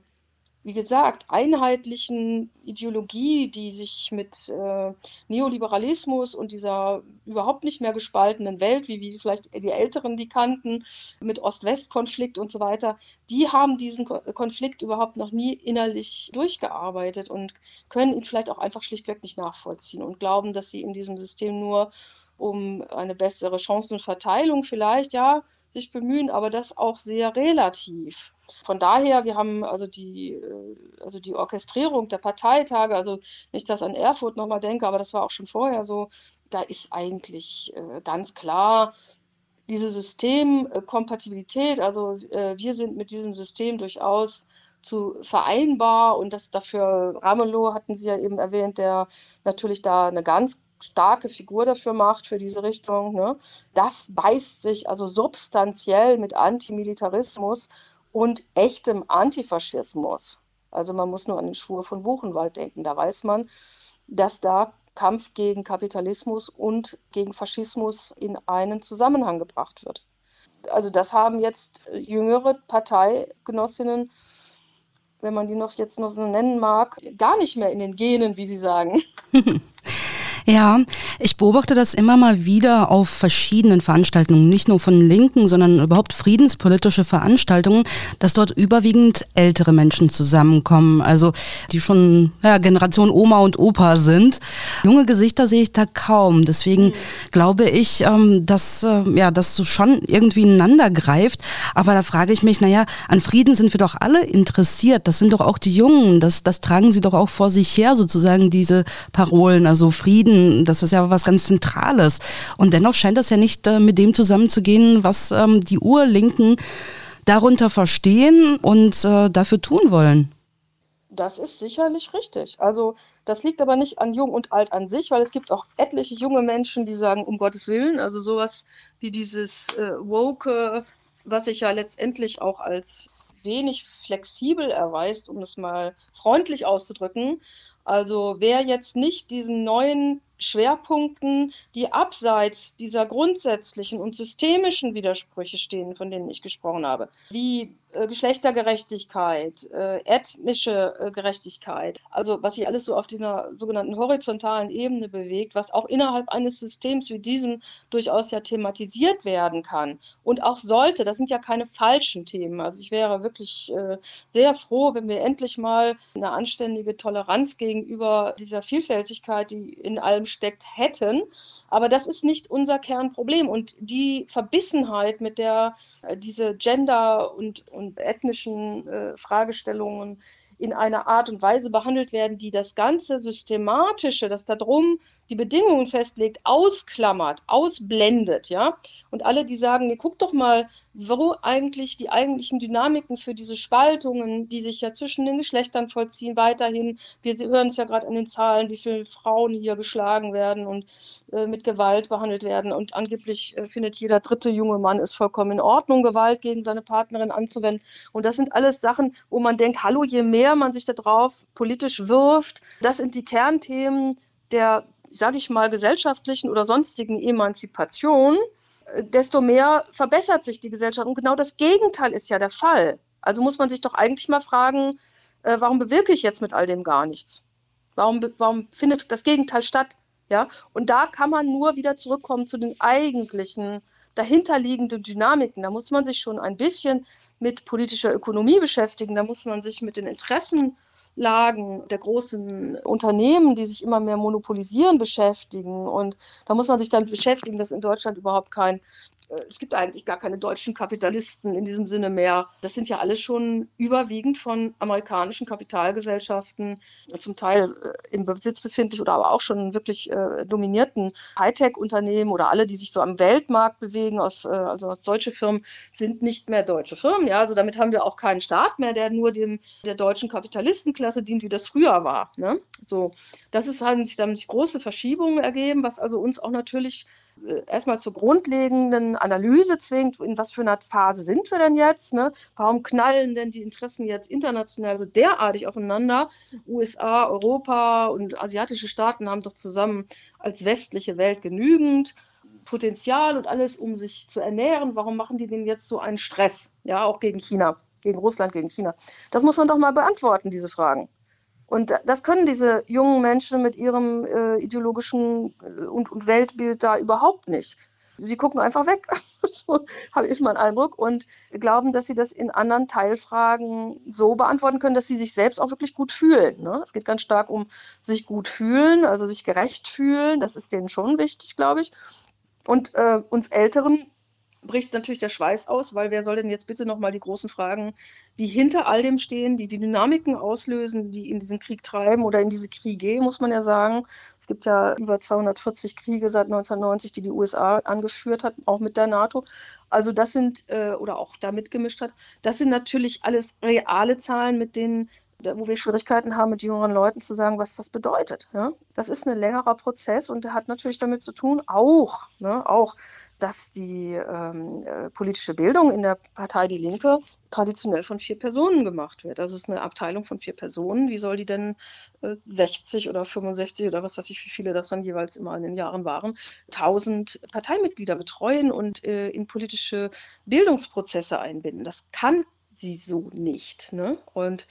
wie gesagt, einheitlichen Ideologie, die sich mit äh, Neoliberalismus und dieser überhaupt nicht mehr gespaltenen Welt, wie, wie vielleicht die Älteren die kannten, mit Ost-West-Konflikt und so weiter, die haben diesen Konflikt überhaupt noch nie innerlich durchgearbeitet und können ihn vielleicht auch einfach schlichtweg nicht nachvollziehen und glauben, dass sie in diesem System nur um eine bessere Chancenverteilung vielleicht, ja, sich bemühen, aber das auch sehr relativ. Von daher, wir haben also die, äh, also die Orchestrierung der Parteitage, also nicht, dass an Erfurt nochmal denke, aber das war auch schon vorher so, da ist eigentlich äh, ganz klar, diese Systemkompatibilität, also äh, wir sind mit diesem System durchaus zu vereinbar und das dafür, Ramelow hatten Sie ja eben erwähnt, der natürlich da eine ganz starke Figur dafür macht, für diese Richtung. Ne? Das beißt sich also substanziell mit Antimilitarismus und echtem Antifaschismus. Also man muss nur an den Schwur von Buchenwald denken. Da weiß man, dass da Kampf gegen Kapitalismus und gegen Faschismus in einen Zusammenhang gebracht wird. Also das haben jetzt jüngere Parteigenossinnen, wenn man die noch jetzt noch so nennen mag, gar nicht mehr in den Genen, wie sie sagen. Ja, ich beobachte das immer mal wieder auf verschiedenen Veranstaltungen, nicht nur von Linken, sondern überhaupt friedenspolitische Veranstaltungen, dass dort überwiegend ältere Menschen zusammenkommen, also die schon ja, Generation Oma und Opa sind. Junge Gesichter sehe ich da kaum. Deswegen mhm. glaube ich, ähm, dass äh, ja, das so schon irgendwie ineinander greift. Aber da frage ich mich, naja, an Frieden sind wir doch alle interessiert. Das sind doch auch die Jungen. Das, das tragen sie doch auch vor sich her, sozusagen diese Parolen. Also Frieden das ist ja was ganz Zentrales. Und dennoch scheint das ja nicht äh, mit dem zusammenzugehen, was ähm, die Urlinken darunter verstehen und äh, dafür tun wollen. Das ist sicherlich richtig. Also das liegt aber nicht an Jung und Alt an sich, weil es gibt auch etliche junge Menschen, die sagen, um Gottes Willen, also sowas wie dieses äh, Woke, was sich ja letztendlich auch als wenig flexibel erweist, um es mal freundlich auszudrücken. Also wer jetzt nicht diesen neuen Schwerpunkten, die abseits dieser grundsätzlichen und systemischen Widersprüche stehen, von denen ich gesprochen habe, wie Geschlechtergerechtigkeit, äh, ethnische äh, Gerechtigkeit, also was sich alles so auf dieser sogenannten horizontalen Ebene bewegt, was auch innerhalb eines Systems wie diesem durchaus ja thematisiert werden kann und auch sollte. Das sind ja keine falschen Themen. Also ich wäre wirklich äh, sehr froh, wenn wir endlich mal eine anständige Toleranz gegenüber dieser Vielfältigkeit, die in allem steckt, hätten. Aber das ist nicht unser Kernproblem und die Verbissenheit, mit der äh, diese Gender und und ethnischen äh, Fragestellungen in einer Art und Weise behandelt werden, die das ganze Systematische, das da drum die Bedingungen festlegt, ausklammert, ausblendet, ja. Und alle, die sagen, nee, guck doch mal, wo eigentlich die eigentlichen Dynamiken für diese Spaltungen, die sich ja zwischen den Geschlechtern vollziehen, weiterhin. Wir hören es ja gerade an den Zahlen, wie viele Frauen hier geschlagen werden und äh, mit Gewalt behandelt werden. Und angeblich äh, findet jeder dritte junge Mann es vollkommen in Ordnung, Gewalt gegen seine Partnerin anzuwenden. Und das sind alles Sachen, wo man denkt, hallo, je mehr man sich da drauf politisch wirft, das sind die Kernthemen der, sage ich mal, gesellschaftlichen oder sonstigen Emanzipation desto mehr verbessert sich die Gesellschaft. Und genau das Gegenteil ist ja der Fall. Also muss man sich doch eigentlich mal fragen, äh, warum bewirke ich jetzt mit all dem gar nichts? Warum, warum findet das Gegenteil statt? Ja, und da kann man nur wieder zurückkommen zu den eigentlichen dahinterliegenden Dynamiken. Da muss man sich schon ein bisschen mit politischer Ökonomie beschäftigen. Da muss man sich mit den Interessen Lagen der großen Unternehmen, die sich immer mehr monopolisieren, beschäftigen. Und da muss man sich damit beschäftigen, dass in Deutschland überhaupt kein es gibt eigentlich gar keine deutschen Kapitalisten in diesem Sinne mehr. Das sind ja alles schon überwiegend von amerikanischen Kapitalgesellschaften, zum Teil äh, im Besitz befindlich oder aber auch schon wirklich äh, dominierten Hightech-Unternehmen oder alle, die sich so am Weltmarkt bewegen, aus, äh, also aus deutsche Firmen, sind nicht mehr deutsche Firmen. Ja, also damit haben wir auch keinen Staat mehr, der nur dem der deutschen Kapitalistenklasse dient, wie das früher war. Ne? So, das ist halt sich damit große Verschiebungen ergeben, was also uns auch natürlich äh, erstmal zur grundlegenden Analyse zwingt, in was für einer Phase sind wir denn jetzt? Ne? Warum knallen denn die Interessen jetzt international so derartig aufeinander? USA, Europa und asiatische Staaten haben doch zusammen als westliche Welt genügend. Potenzial und alles, um sich zu ernähren. Warum machen die denn jetzt so einen Stress? Ja, auch gegen China, gegen Russland, gegen China. Das muss man doch mal beantworten, diese Fragen. Und das können diese jungen Menschen mit ihrem äh, ideologischen äh, und, und, Weltbild da überhaupt nicht. Sie gucken einfach weg, so ist mein Eindruck, und glauben, dass sie das in anderen Teilfragen so beantworten können, dass sie sich selbst auch wirklich gut fühlen. Ne? Es geht ganz stark um sich gut fühlen, also sich gerecht fühlen. Das ist denen schon wichtig, glaube ich. Und äh, uns Älteren bricht natürlich der Schweiß aus, weil wer soll denn jetzt bitte nochmal die großen Fragen, die hinter all dem stehen, die die Dynamiken auslösen, die in diesen Krieg treiben oder in diese Kriege, muss man ja sagen. Es gibt ja über 240 Kriege seit 1990, die die USA angeführt hat, auch mit der NATO. Also das sind, äh, oder auch da mitgemischt hat, das sind natürlich alles reale Zahlen, mit denen wo wir Schwierigkeiten haben, mit jüngeren Leuten zu sagen, was das bedeutet. Ja? Das ist ein längerer Prozess und der hat natürlich damit zu tun, auch, ne, auch dass die ähm, äh, politische Bildung in der Partei Die Linke traditionell von vier Personen gemacht wird. Also es ist eine Abteilung von vier Personen. Wie soll die denn äh, 60 oder 65 oder was weiß ich, wie viele das dann jeweils immer in den Jahren waren, 1000 Parteimitglieder betreuen und äh, in politische Bildungsprozesse einbinden? Das kann sie so nicht. Ne? Und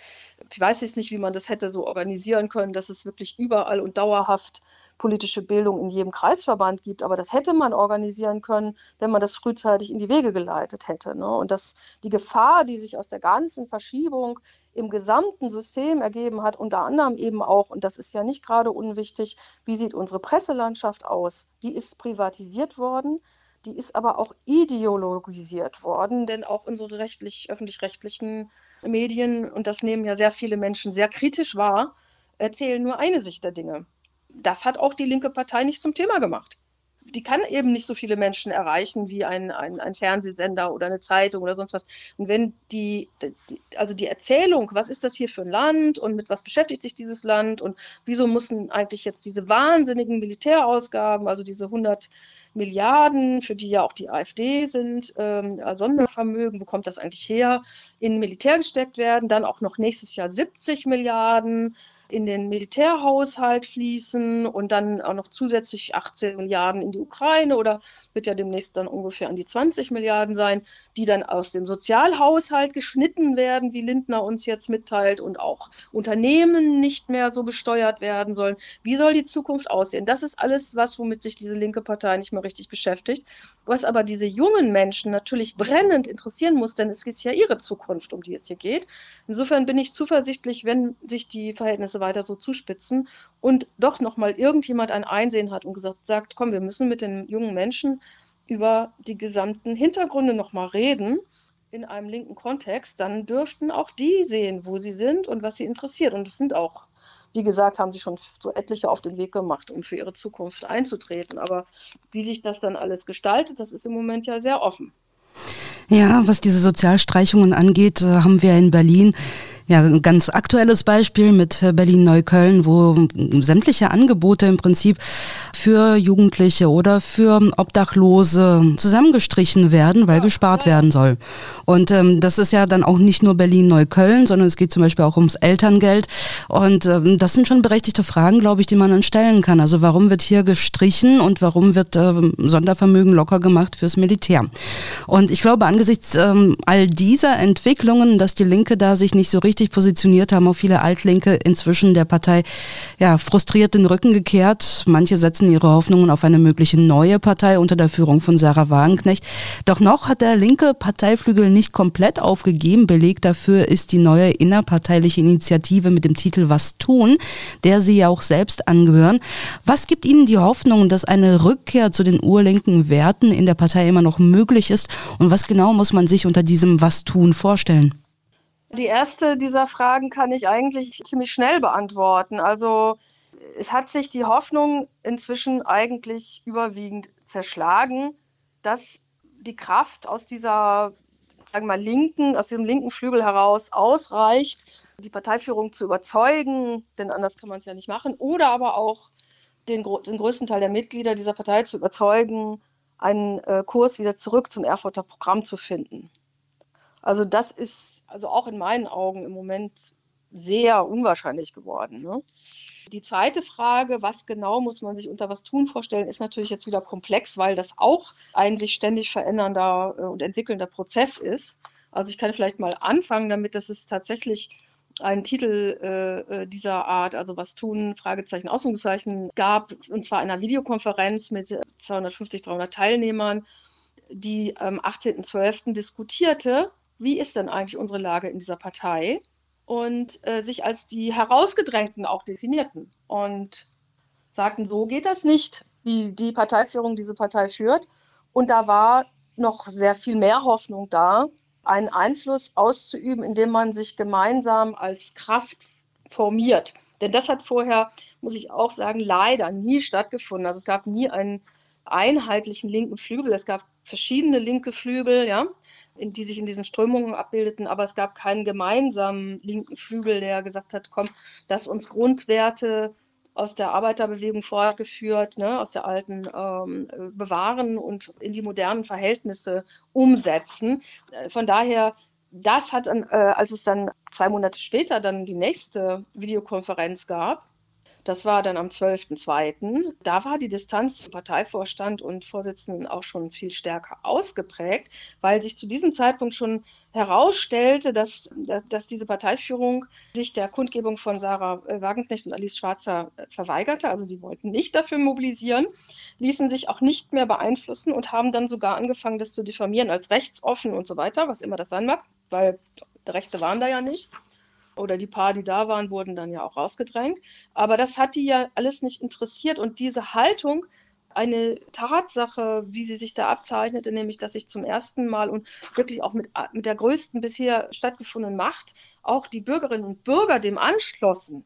ich weiß jetzt nicht, wie man das hätte so organisieren können, dass es wirklich überall und dauerhaft politische Bildung in jedem Kreisverband gibt, aber das hätte man organisieren können, wenn man das frühzeitig in die Wege geleitet hätte. Ne? Und dass die Gefahr, die sich aus der ganzen Verschiebung im gesamten System ergeben hat, unter anderem eben auch, und das ist ja nicht gerade unwichtig, wie sieht unsere Presselandschaft aus? Die ist privatisiert worden die ist aber auch ideologisiert worden, denn auch unsere rechtlich, öffentlich-rechtlichen Medien, und das nehmen ja sehr viele Menschen sehr kritisch wahr, erzählen nur eine Sicht der Dinge. Das hat auch die linke Partei nicht zum Thema gemacht die kann eben nicht so viele Menschen erreichen wie ein, ein, ein Fernsehsender oder eine Zeitung oder sonst was. Und wenn die, die, also die Erzählung, was ist das hier für ein Land und mit was beschäftigt sich dieses Land und wieso müssen eigentlich jetzt diese wahnsinnigen Militärausgaben, also diese 100 Milliarden, für die ja auch die AfD sind, ähm, Sondervermögen, wo kommt das eigentlich her, in Militär gesteckt werden, dann auch noch nächstes Jahr 70 Milliarden in den Militärhaushalt fließen und dann auch noch zusätzlich 18 Milliarden in die Ukraine oder wird ja demnächst dann ungefähr an die 20 Milliarden sein, die dann aus dem Sozialhaushalt geschnitten werden, wie Lindner uns jetzt mitteilt und auch Unternehmen nicht mehr so besteuert werden sollen. Wie soll die Zukunft aussehen? Das ist alles was, womit sich diese linke Partei nicht mehr richtig beschäftigt. Was aber diese jungen Menschen natürlich brennend interessieren muss, denn es ist ja ihre Zukunft, um die es hier geht. Insofern bin ich zuversichtlich, wenn sich die Verhältnisse weiter so zuspitzen und doch nochmal irgendjemand ein Einsehen hat und gesagt sagt, komm, wir müssen mit den jungen Menschen über die gesamten Hintergründe nochmal reden in einem linken Kontext, dann dürften auch die sehen, wo sie sind und was sie interessiert. Und es sind auch, wie gesagt, haben sie schon so etliche auf den Weg gemacht, um für ihre Zukunft einzutreten. Aber wie sich das dann alles gestaltet, das ist im Moment ja sehr offen. Ja, was diese Sozialstreichungen angeht, äh, haben wir in Berlin ja, ein ganz aktuelles Beispiel mit Berlin-Neukölln, wo sämtliche Angebote im Prinzip für Jugendliche oder für Obdachlose zusammengestrichen werden, weil gespart werden soll. Und ähm, das ist ja dann auch nicht nur Berlin-Neukölln, sondern es geht zum Beispiel auch ums Elterngeld. Und ähm, das sind schon berechtigte Fragen, glaube ich, die man dann stellen kann. Also warum wird hier gestrichen und warum wird ähm, Sondervermögen locker gemacht fürs Militär? Und ich glaube, angesichts ähm, all dieser Entwicklungen, dass die Linke da sich nicht so richtig richtig positioniert, haben auch viele Altlinke inzwischen der Partei ja, frustriert den Rücken gekehrt. Manche setzen ihre Hoffnungen auf eine mögliche neue Partei unter der Führung von Sarah Wagenknecht. Doch noch hat der linke Parteiflügel nicht komplett aufgegeben. Beleg dafür ist die neue innerparteiliche Initiative mit dem Titel Was tun, der Sie ja auch selbst angehören. Was gibt Ihnen die Hoffnung, dass eine Rückkehr zu den urlinken Werten in der Partei immer noch möglich ist? Und was genau muss man sich unter diesem Was tun vorstellen? Die erste dieser Fragen kann ich eigentlich ziemlich schnell beantworten. Also es hat sich die Hoffnung inzwischen eigentlich überwiegend zerschlagen, dass die Kraft aus dieser sagen wir mal, linken, aus diesem linken Flügel heraus ausreicht, die Parteiführung zu überzeugen, denn anders kann man es ja nicht machen, oder aber auch den, den größten Teil der Mitglieder dieser Partei zu überzeugen, einen äh, Kurs wieder zurück zum Erfurter Programm zu finden. Also das ist also auch in meinen Augen im Moment sehr unwahrscheinlich geworden. Ne? Die zweite Frage, was genau muss man sich unter was tun vorstellen, ist natürlich jetzt wieder komplex, weil das auch ein sich ständig verändernder äh, und entwickelnder Prozess ist. Also ich kann vielleicht mal anfangen damit, dass es tatsächlich einen Titel äh, äh dieser Art, also was tun, Fragezeichen, Ausrufezeichen, gab, und zwar einer Videokonferenz mit 250, 300 Teilnehmern, die am 18.12. diskutierte, wie ist denn eigentlich unsere Lage in dieser Partei? und äh, sich als die Herausgedrängten auch definierten und sagten, so geht das nicht, wie die Parteiführung diese Partei führt. Und da war noch sehr viel mehr Hoffnung da, einen Einfluss auszuüben, indem man sich gemeinsam als Kraft formiert. Denn das hat vorher, muss ich auch sagen, leider nie stattgefunden. Also es gab nie einen einheitlichen linken Flügel. Es gab verschiedene linke Flügel, ja, in, die sich in diesen Strömungen abbildeten, aber es gab keinen gemeinsamen linken Flügel, der gesagt hat, komm, dass uns Grundwerte aus der Arbeiterbewegung fortgeführt, ne, aus der alten ähm, bewahren und in die modernen Verhältnisse umsetzen. Äh, von daher, das hat, äh, als es dann zwei Monate später dann die nächste Videokonferenz gab, das war dann am 12.02. Da war die Distanz zum Parteivorstand und Vorsitzenden auch schon viel stärker ausgeprägt, weil sich zu diesem Zeitpunkt schon herausstellte, dass, dass, dass diese Parteiführung sich der Kundgebung von Sarah äh, Wagenknecht und Alice Schwarzer äh, verweigerte. Also sie wollten nicht dafür mobilisieren, ließen sich auch nicht mehr beeinflussen und haben dann sogar angefangen, das zu diffamieren als rechtsoffen und so weiter, was immer das sein mag, weil Rechte waren da ja nicht oder die paar, die da waren, wurden dann ja auch rausgedrängt. Aber das hat die ja alles nicht interessiert. Und diese Haltung, eine Tatsache, wie sie sich da abzeichnete, nämlich dass sich zum ersten Mal und wirklich auch mit, mit der größten bisher stattgefundenen Macht auch die Bürgerinnen und Bürger dem anschlossen,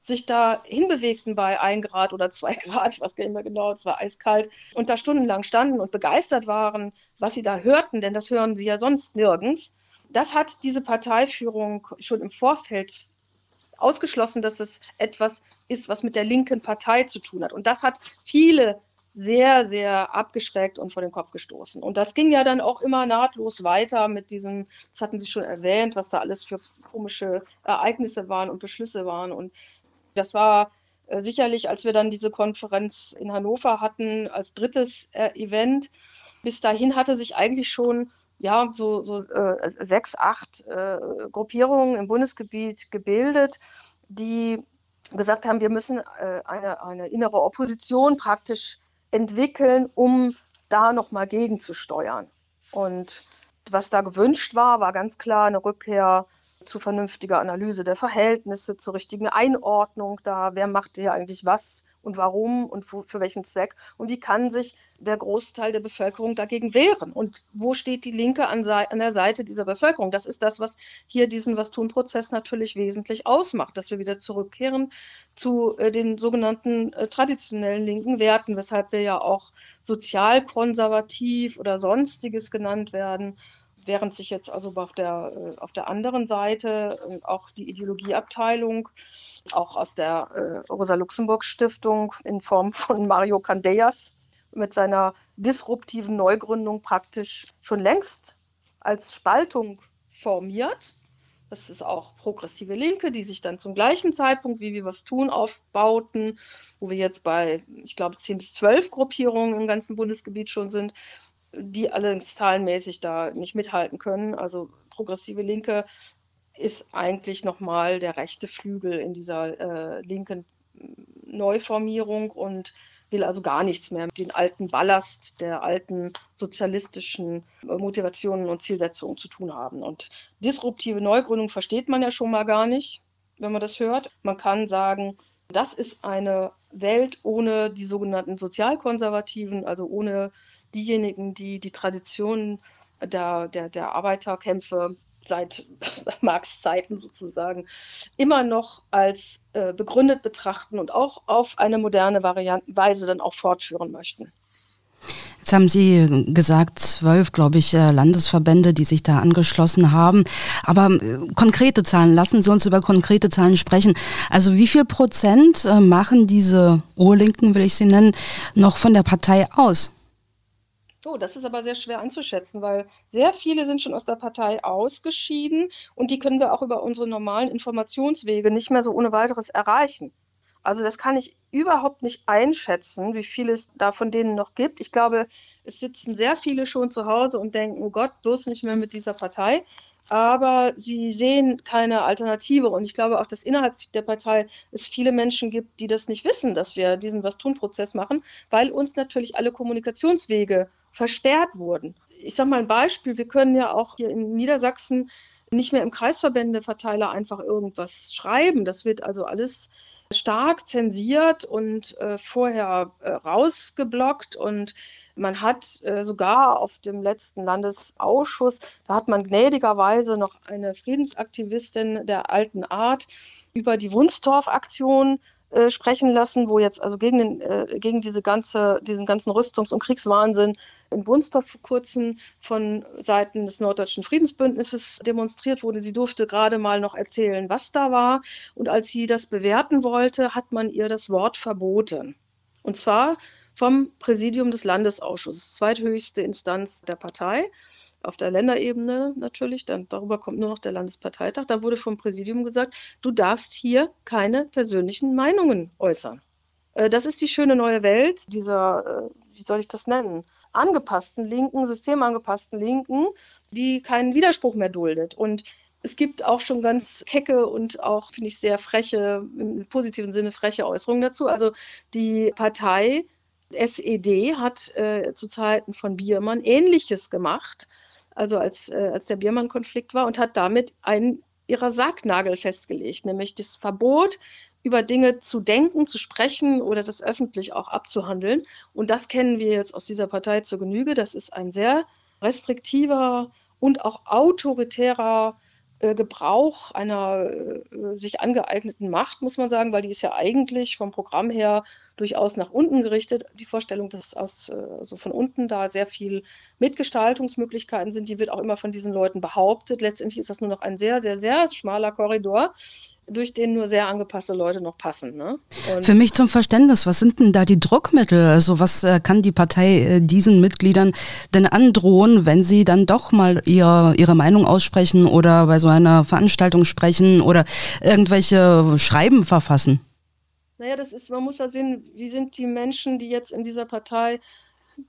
sich da hinbewegten bei ein Grad oder zwei Grad, ich weiß gar genau, es war eiskalt, und da stundenlang standen und begeistert waren, was sie da hörten, denn das hören sie ja sonst nirgends das hat diese Parteiführung schon im Vorfeld ausgeschlossen, dass es etwas ist, was mit der linken Partei zu tun hat. Und das hat viele sehr, sehr abgeschreckt und vor den Kopf gestoßen. Und das ging ja dann auch immer nahtlos weiter mit diesem, das hatten Sie schon erwähnt, was da alles für komische Ereignisse waren und Beschlüsse waren. Und das war äh, sicherlich, als wir dann diese Konferenz in Hannover hatten, als drittes äh, Event, bis dahin hatte sich eigentlich schon ja, so, so äh, sechs, acht äh, Gruppierungen im Bundesgebiet gebildet, die gesagt haben, wir müssen äh, eine, eine innere Opposition praktisch entwickeln, um da nochmal gegenzusteuern. Und was da gewünscht war, war ganz klar eine Rückkehr zu vernünftiger Analyse der Verhältnisse, zur richtigen Einordnung da, wer macht hier eigentlich was und warum und für welchen Zweck? Und wie kann sich der Großteil der Bevölkerung dagegen wehren? Und wo steht die Linke an, an der Seite dieser Bevölkerung. Das ist das, was hier diesen Was-Tun-Prozess natürlich wesentlich ausmacht, dass wir wieder zurückkehren zu äh, den sogenannten äh, traditionellen linken Werten, weshalb wir ja auch sozialkonservativ oder sonstiges genannt werden während sich jetzt also auf der, äh, auf der anderen Seite äh, auch die Ideologieabteilung, auch aus der äh, Rosa-Luxemburg-Stiftung in Form von Mario Candellas mit seiner disruptiven Neugründung praktisch schon längst als Spaltung formiert. Das ist auch progressive Linke, die sich dann zum gleichen Zeitpunkt, wie wir was tun, aufbauten, wo wir jetzt bei, ich glaube, 10 bis 12 Gruppierungen im ganzen Bundesgebiet schon sind die allerdings zahlenmäßig da nicht mithalten können. Also progressive Linke ist eigentlich nochmal der rechte Flügel in dieser äh, linken Neuformierung und will also gar nichts mehr mit dem alten Ballast der alten sozialistischen Motivationen und Zielsetzungen zu tun haben. Und disruptive Neugründung versteht man ja schon mal gar nicht, wenn man das hört. Man kann sagen, das ist eine Welt ohne die sogenannten Sozialkonservativen, also ohne diejenigen, die die Tradition der, der, der Arbeiterkämpfe seit Marx Zeiten sozusagen immer noch als äh, begründet betrachten und auch auf eine moderne Variante, Weise dann auch fortführen möchten. Jetzt haben Sie gesagt, zwölf, glaube ich, äh, Landesverbände, die sich da angeschlossen haben. Aber äh, konkrete Zahlen, lassen Sie uns über konkrete Zahlen sprechen. Also wie viel Prozent äh, machen diese Urlinken, will ich sie nennen, noch von der Partei aus? Oh, das ist aber sehr schwer einzuschätzen, weil sehr viele sind schon aus der Partei ausgeschieden und die können wir auch über unsere normalen Informationswege nicht mehr so ohne weiteres erreichen. Also das kann ich überhaupt nicht einschätzen, wie viele es da von denen noch gibt. Ich glaube, es sitzen sehr viele schon zu Hause und denken, oh Gott, bloß nicht mehr mit dieser Partei. Aber sie sehen keine Alternative. Und ich glaube auch, dass innerhalb der Partei es viele Menschen gibt, die das nicht wissen, dass wir diesen Was-Tun-Prozess machen, weil uns natürlich alle Kommunikationswege versperrt wurden. Ich sage mal ein Beispiel, wir können ja auch hier in Niedersachsen nicht mehr im Kreisverbändeverteiler einfach irgendwas schreiben. Das wird also alles stark zensiert und äh, vorher äh, rausgeblockt und man hat äh, sogar auf dem letzten Landesausschuss, da hat man gnädigerweise noch eine Friedensaktivistin der alten Art über die Wunstorf-Aktion äh, sprechen lassen, wo jetzt also gegen, den, äh, gegen diese ganze, diesen ganzen Rüstungs- und Kriegswahnsinn in Wunstorf vor kurzem von Seiten des Norddeutschen Friedensbündnisses demonstriert wurde. Sie durfte gerade mal noch erzählen, was da war. Und als sie das bewerten wollte, hat man ihr das Wort verboten. Und zwar vom Präsidium des Landesausschusses, zweithöchste Instanz der Partei auf der Länderebene natürlich, dann darüber kommt nur noch der Landesparteitag, da wurde vom Präsidium gesagt, du darfst hier keine persönlichen Meinungen äußern. Äh, das ist die schöne neue Welt dieser, äh, wie soll ich das nennen, angepassten Linken, systemangepassten Linken, die keinen Widerspruch mehr duldet. Und es gibt auch schon ganz kecke und auch, finde ich, sehr freche, im positiven Sinne freche Äußerungen dazu. Also die Partei SED hat äh, zu Zeiten von Biermann Ähnliches gemacht, also als, äh, als der Biermann-Konflikt war, und hat damit einen ihrer Sargnagel festgelegt, nämlich das Verbot, über Dinge zu denken, zu sprechen oder das öffentlich auch abzuhandeln. Und das kennen wir jetzt aus dieser Partei zur Genüge. Das ist ein sehr restriktiver und auch autoritärer äh, Gebrauch einer äh, sich angeeigneten Macht, muss man sagen, weil die ist ja eigentlich vom Programm her durchaus nach unten gerichtet. Die Vorstellung, dass aus äh, von unten da sehr viel Mitgestaltungsmöglichkeiten sind, die wird auch immer von diesen Leuten behauptet. Letztendlich ist das nur noch ein sehr, sehr, sehr schmaler Korridor, durch den nur sehr angepasste Leute noch passen. Ne? Für mich zum Verständnis, was sind denn da die Druckmittel? Also was äh, kann die Partei äh, diesen Mitgliedern denn androhen, wenn sie dann doch mal ihr, ihre Meinung aussprechen oder bei so einer Veranstaltung sprechen oder irgendwelche Schreiben verfassen? Naja, das ist, man muss ja sehen, wie sind die Menschen, die jetzt in dieser Partei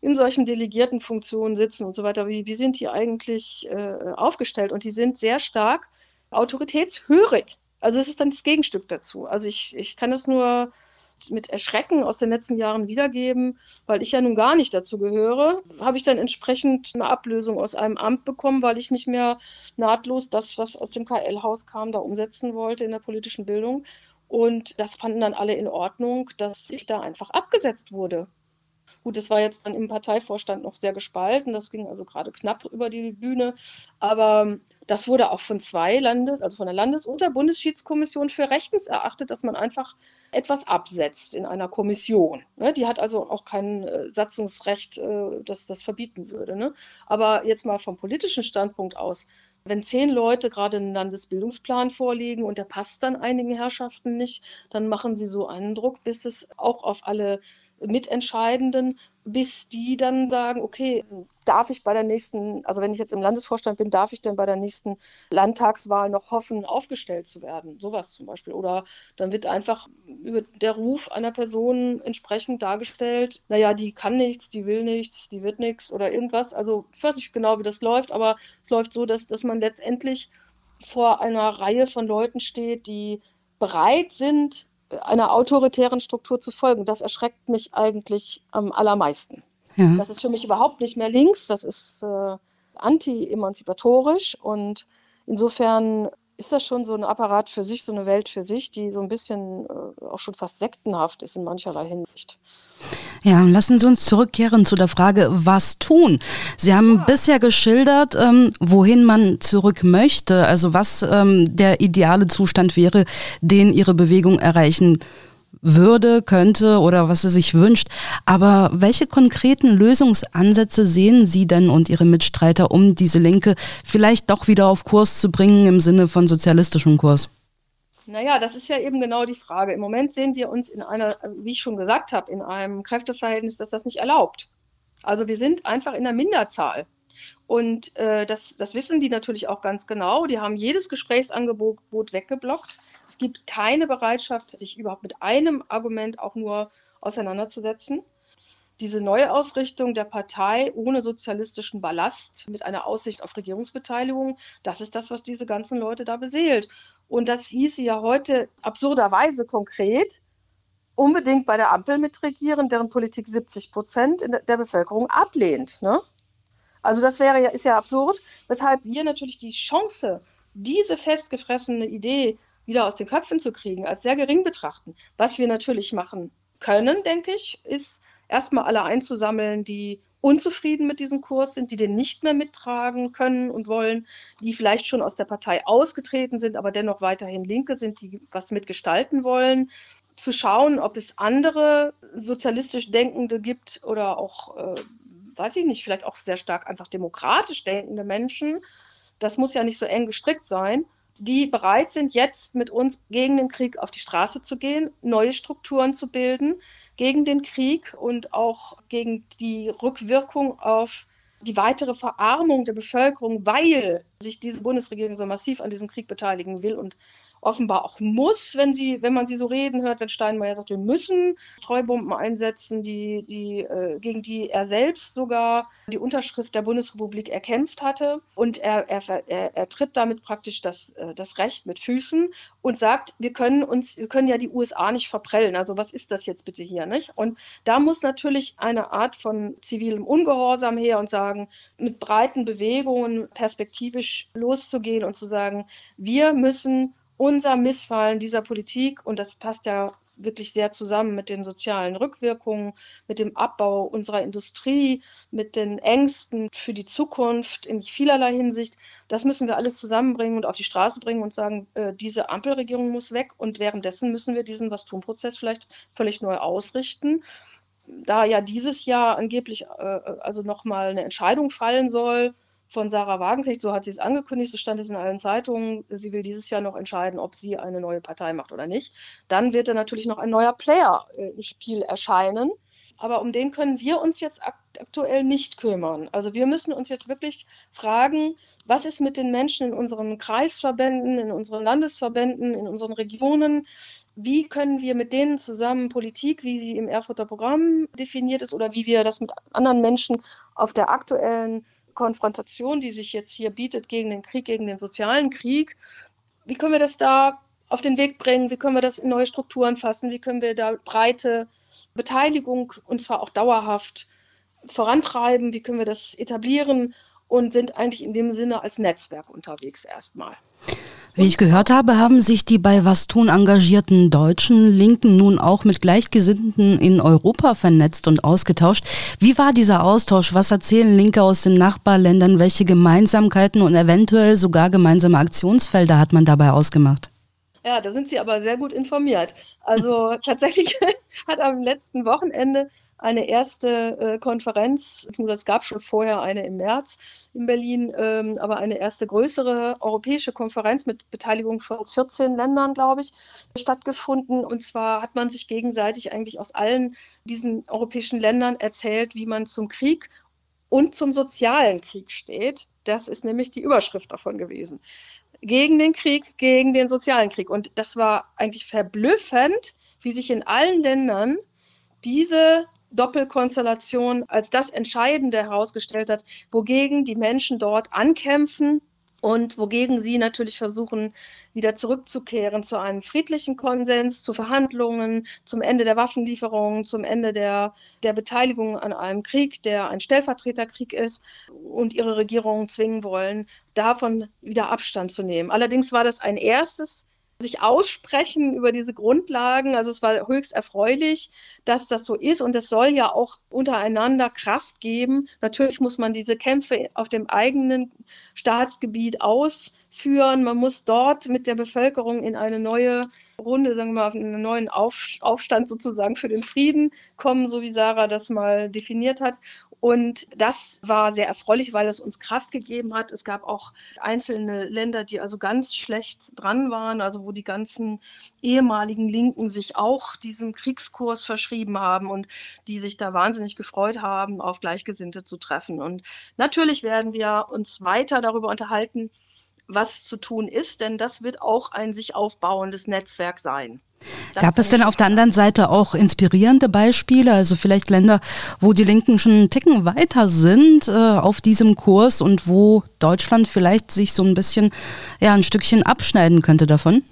in solchen Delegiertenfunktionen sitzen und so weiter, wie, wie sind die eigentlich äh, aufgestellt? Und die sind sehr stark autoritätshörig. Also es ist dann das Gegenstück dazu. Also ich, ich kann es nur mit Erschrecken aus den letzten Jahren wiedergeben, weil ich ja nun gar nicht dazu gehöre, habe ich dann entsprechend eine Ablösung aus einem Amt bekommen, weil ich nicht mehr nahtlos das, was aus dem KL-Haus kam, da umsetzen wollte in der politischen Bildung. Und das fanden dann alle in Ordnung, dass ich da einfach abgesetzt wurde. Gut, das war jetzt dann im Parteivorstand noch sehr gespalten. Das ging also gerade knapp über die Bühne. Aber das wurde auch von zwei Landes, also von der Landes- und der Bundesschiedskommission für rechtens erachtet, dass man einfach etwas absetzt in einer Kommission. Ne? Die hat also auch kein äh, Satzungsrecht, äh, das das verbieten würde. Ne? Aber jetzt mal vom politischen Standpunkt aus wenn zehn Leute gerade einen Landesbildungsplan vorlegen und der passt dann einigen Herrschaften nicht, dann machen sie so einen Druck, bis es auch auf alle Mitentscheidenden, bis die dann sagen, okay, darf ich bei der nächsten, also wenn ich jetzt im Landesvorstand bin, darf ich denn bei der nächsten Landtagswahl noch hoffen, aufgestellt zu werden? Sowas zum Beispiel. Oder dann wird einfach der Ruf einer Person entsprechend dargestellt, naja, die kann nichts, die will nichts, die wird nichts oder irgendwas. Also ich weiß nicht genau, wie das läuft, aber es läuft so, dass, dass man letztendlich vor einer Reihe von Leuten steht, die bereit sind, einer autoritären Struktur zu folgen. Das erschreckt mich eigentlich am allermeisten. Ja. Das ist für mich überhaupt nicht mehr links, das ist äh, anti-emanzipatorisch und insofern ist das schon so ein Apparat für sich, so eine Welt für sich, die so ein bisschen äh, auch schon fast sektenhaft ist in mancherlei Hinsicht. Ja, lassen Sie uns zurückkehren zu der Frage, was tun? Sie haben ja. bisher geschildert, ähm, wohin man zurück möchte, also was ähm, der ideale Zustand wäre, den Ihre Bewegung erreichen würde, könnte oder was sie sich wünscht. Aber welche konkreten Lösungsansätze sehen Sie denn und Ihre Mitstreiter, um diese Linke vielleicht doch wieder auf Kurs zu bringen im Sinne von sozialistischem Kurs? Naja, das ist ja eben genau die Frage. Im Moment sehen wir uns in einer, wie ich schon gesagt habe, in einem Kräfteverhältnis, das das nicht erlaubt. Also wir sind einfach in der Minderzahl. Und äh, das, das wissen die natürlich auch ganz genau. Die haben jedes Gesprächsangebot weggeblockt. Es gibt keine Bereitschaft, sich überhaupt mit einem Argument auch nur auseinanderzusetzen. Diese Neuausrichtung der Partei ohne sozialistischen Ballast mit einer Aussicht auf Regierungsbeteiligung, das ist das, was diese ganzen Leute da beseelt. Und das hieße ja heute absurderweise konkret, unbedingt bei der Ampel mitregieren, deren Politik 70 Prozent der Bevölkerung ablehnt. Ne? Also das wäre ja, ist ja absurd, weshalb wir natürlich die Chance, diese festgefressene Idee wieder aus den Köpfen zu kriegen, als sehr gering betrachten. Was wir natürlich machen können, denke ich, ist erstmal alle einzusammeln, die unzufrieden mit diesem Kurs sind, die den nicht mehr mittragen können und wollen, die vielleicht schon aus der Partei ausgetreten sind, aber dennoch weiterhin Linke sind, die was mitgestalten wollen, zu schauen, ob es andere sozialistisch Denkende gibt oder auch äh, weiß ich nicht, vielleicht auch sehr stark einfach demokratisch denkende Menschen, das muss ja nicht so eng gestrickt sein, die bereit sind, jetzt mit uns gegen den Krieg auf die Straße zu gehen, neue Strukturen zu bilden, gegen den Krieg und auch gegen die Rückwirkung auf die weitere Verarmung der Bevölkerung, weil sich diese Bundesregierung so massiv an diesem Krieg beteiligen will und offenbar auch muss, wenn sie, wenn man sie so reden hört, wenn Steinmeier sagt, wir müssen Streubomben einsetzen, die, die, äh, gegen die er selbst sogar die Unterschrift der Bundesrepublik erkämpft hatte. Und er, er, er, er tritt damit praktisch das, äh, das Recht mit Füßen und sagt, wir können uns, wir können ja die USA nicht verprellen. Also was ist das jetzt bitte hier, nicht? Und da muss natürlich eine Art von zivilem Ungehorsam her und sagen, mit breiten Bewegungen perspektivisch loszugehen und zu sagen, wir müssen unser Missfallen dieser Politik, und das passt ja wirklich sehr zusammen mit den sozialen Rückwirkungen, mit dem Abbau unserer Industrie, mit den Ängsten für die Zukunft in vielerlei Hinsicht. Das müssen wir alles zusammenbringen und auf die Straße bringen und sagen, äh, diese Ampelregierung muss weg und währenddessen müssen wir diesen Was-tun-Prozess vielleicht völlig neu ausrichten. Da ja dieses Jahr angeblich äh, also nochmal eine Entscheidung fallen soll, von Sarah Wagenknecht, so hat sie es angekündigt, so stand es in allen Zeitungen, sie will dieses Jahr noch entscheiden, ob sie eine neue Partei macht oder nicht. Dann wird da natürlich noch ein neuer Player äh, im Spiel erscheinen. Aber um den können wir uns jetzt aktuell nicht kümmern. Also wir müssen uns jetzt wirklich fragen, was ist mit den Menschen in unseren Kreisverbänden, in unseren Landesverbänden, in unseren Regionen? Wie können wir mit denen zusammen Politik, wie sie im Erfurter Programm definiert ist, oder wie wir das mit anderen Menschen auf der aktuellen Konfrontation, die sich jetzt hier bietet gegen den Krieg, gegen den sozialen Krieg, wie können wir das da auf den Weg bringen? Wie können wir das in neue Strukturen fassen? Wie können wir da breite Beteiligung und zwar auch dauerhaft vorantreiben? Wie können wir das etablieren? Und sind eigentlich in dem Sinne als Netzwerk unterwegs erstmal. Wie ich gehört habe, haben sich die bei Was tun engagierten deutschen Linken nun auch mit Gleichgesinnten in Europa vernetzt und ausgetauscht. Wie war dieser Austausch? Was erzählen Linke aus den Nachbarländern? Welche Gemeinsamkeiten und eventuell sogar gemeinsame Aktionsfelder hat man dabei ausgemacht? Ja, da sind Sie aber sehr gut informiert. Also tatsächlich hat am letzten Wochenende eine erste äh, Konferenz, es gab schon vorher eine im März in Berlin, ähm, aber eine erste größere europäische Konferenz mit Beteiligung von 14 Ländern, glaube ich, stattgefunden. Und zwar hat man sich gegenseitig eigentlich aus allen diesen europäischen Ländern erzählt, wie man zum Krieg und zum sozialen Krieg steht. Das ist nämlich die Überschrift davon gewesen. Gegen den Krieg, gegen den sozialen Krieg. Und das war eigentlich verblüffend, wie sich in allen Ländern diese Doppelkonstellation als das Entscheidende herausgestellt hat, wogegen die Menschen dort ankämpfen und wogegen sie natürlich versuchen, wieder zurückzukehren zu einem friedlichen Konsens, zu Verhandlungen, zum Ende der Waffenlieferungen, zum Ende der, der Beteiligung an einem Krieg, der ein Stellvertreterkrieg ist und ihre Regierungen zwingen wollen, davon wieder Abstand zu nehmen. Allerdings war das ein erstes sich aussprechen über diese Grundlagen. Also es war höchst erfreulich, dass das so ist und es soll ja auch untereinander Kraft geben. Natürlich muss man diese Kämpfe auf dem eigenen Staatsgebiet aus führen. Man muss dort mit der Bevölkerung in eine neue Runde, sagen wir mal, einen neuen Auf Aufstand sozusagen für den Frieden kommen, so wie Sarah das mal definiert hat. Und das war sehr erfreulich, weil es uns Kraft gegeben hat. Es gab auch einzelne Länder, die also ganz schlecht dran waren, also wo die ganzen ehemaligen Linken sich auch diesem Kriegskurs verschrieben haben und die sich da wahnsinnig gefreut haben, auf Gleichgesinnte zu treffen. Und natürlich werden wir uns weiter darüber unterhalten, was zu tun ist, denn das wird auch ein sich aufbauendes Netzwerk sein. Das Gab es denn auf der anderen Seite auch inspirierende Beispiele, also vielleicht Länder, wo die Linken schon einen Ticken weiter sind äh, auf diesem Kurs und wo Deutschland vielleicht sich so ein bisschen, ja, ein Stückchen abschneiden könnte davon?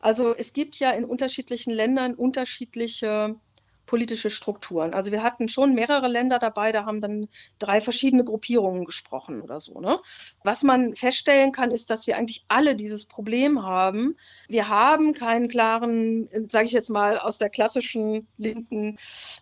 Also es gibt ja in unterschiedlichen Ländern unterschiedliche politische Strukturen. Also wir hatten schon mehrere Länder dabei, da haben dann drei verschiedene Gruppierungen gesprochen oder so. Ne? Was man feststellen kann, ist, dass wir eigentlich alle dieses Problem haben. Wir haben keinen klaren, sage ich jetzt mal, aus der klassischen linken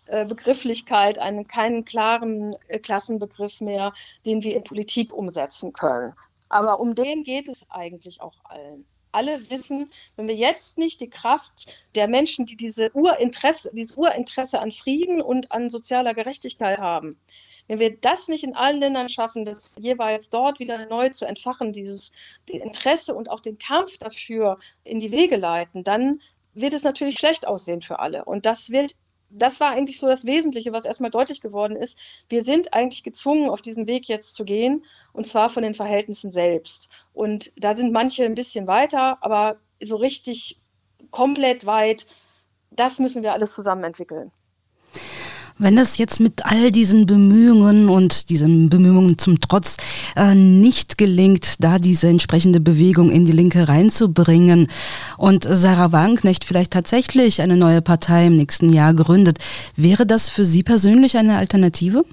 äh, Begrifflichkeit, einen keinen klaren äh, Klassenbegriff mehr, den wir in Politik umsetzen können. Aber um den geht es eigentlich auch allen alle wissen, wenn wir jetzt nicht die Kraft der Menschen, die diese Urinteresse, dieses Urinteresse an Frieden und an sozialer Gerechtigkeit haben, wenn wir das nicht in allen Ländern schaffen, das jeweils dort wieder neu zu entfachen, dieses die Interesse und auch den Kampf dafür in die Wege leiten, dann wird es natürlich schlecht aussehen für alle. Und das wird das war eigentlich so das Wesentliche, was erstmal deutlich geworden ist. Wir sind eigentlich gezwungen, auf diesen Weg jetzt zu gehen, und zwar von den Verhältnissen selbst. Und da sind manche ein bisschen weiter, aber so richtig komplett weit, das müssen wir alles zusammen entwickeln. Wenn es jetzt mit all diesen Bemühungen und diesen Bemühungen zum Trotz äh, nicht gelingt, da diese entsprechende Bewegung in die Linke reinzubringen und Sarah Wagenknecht vielleicht tatsächlich eine neue Partei im nächsten Jahr gründet, wäre das für Sie persönlich eine Alternative?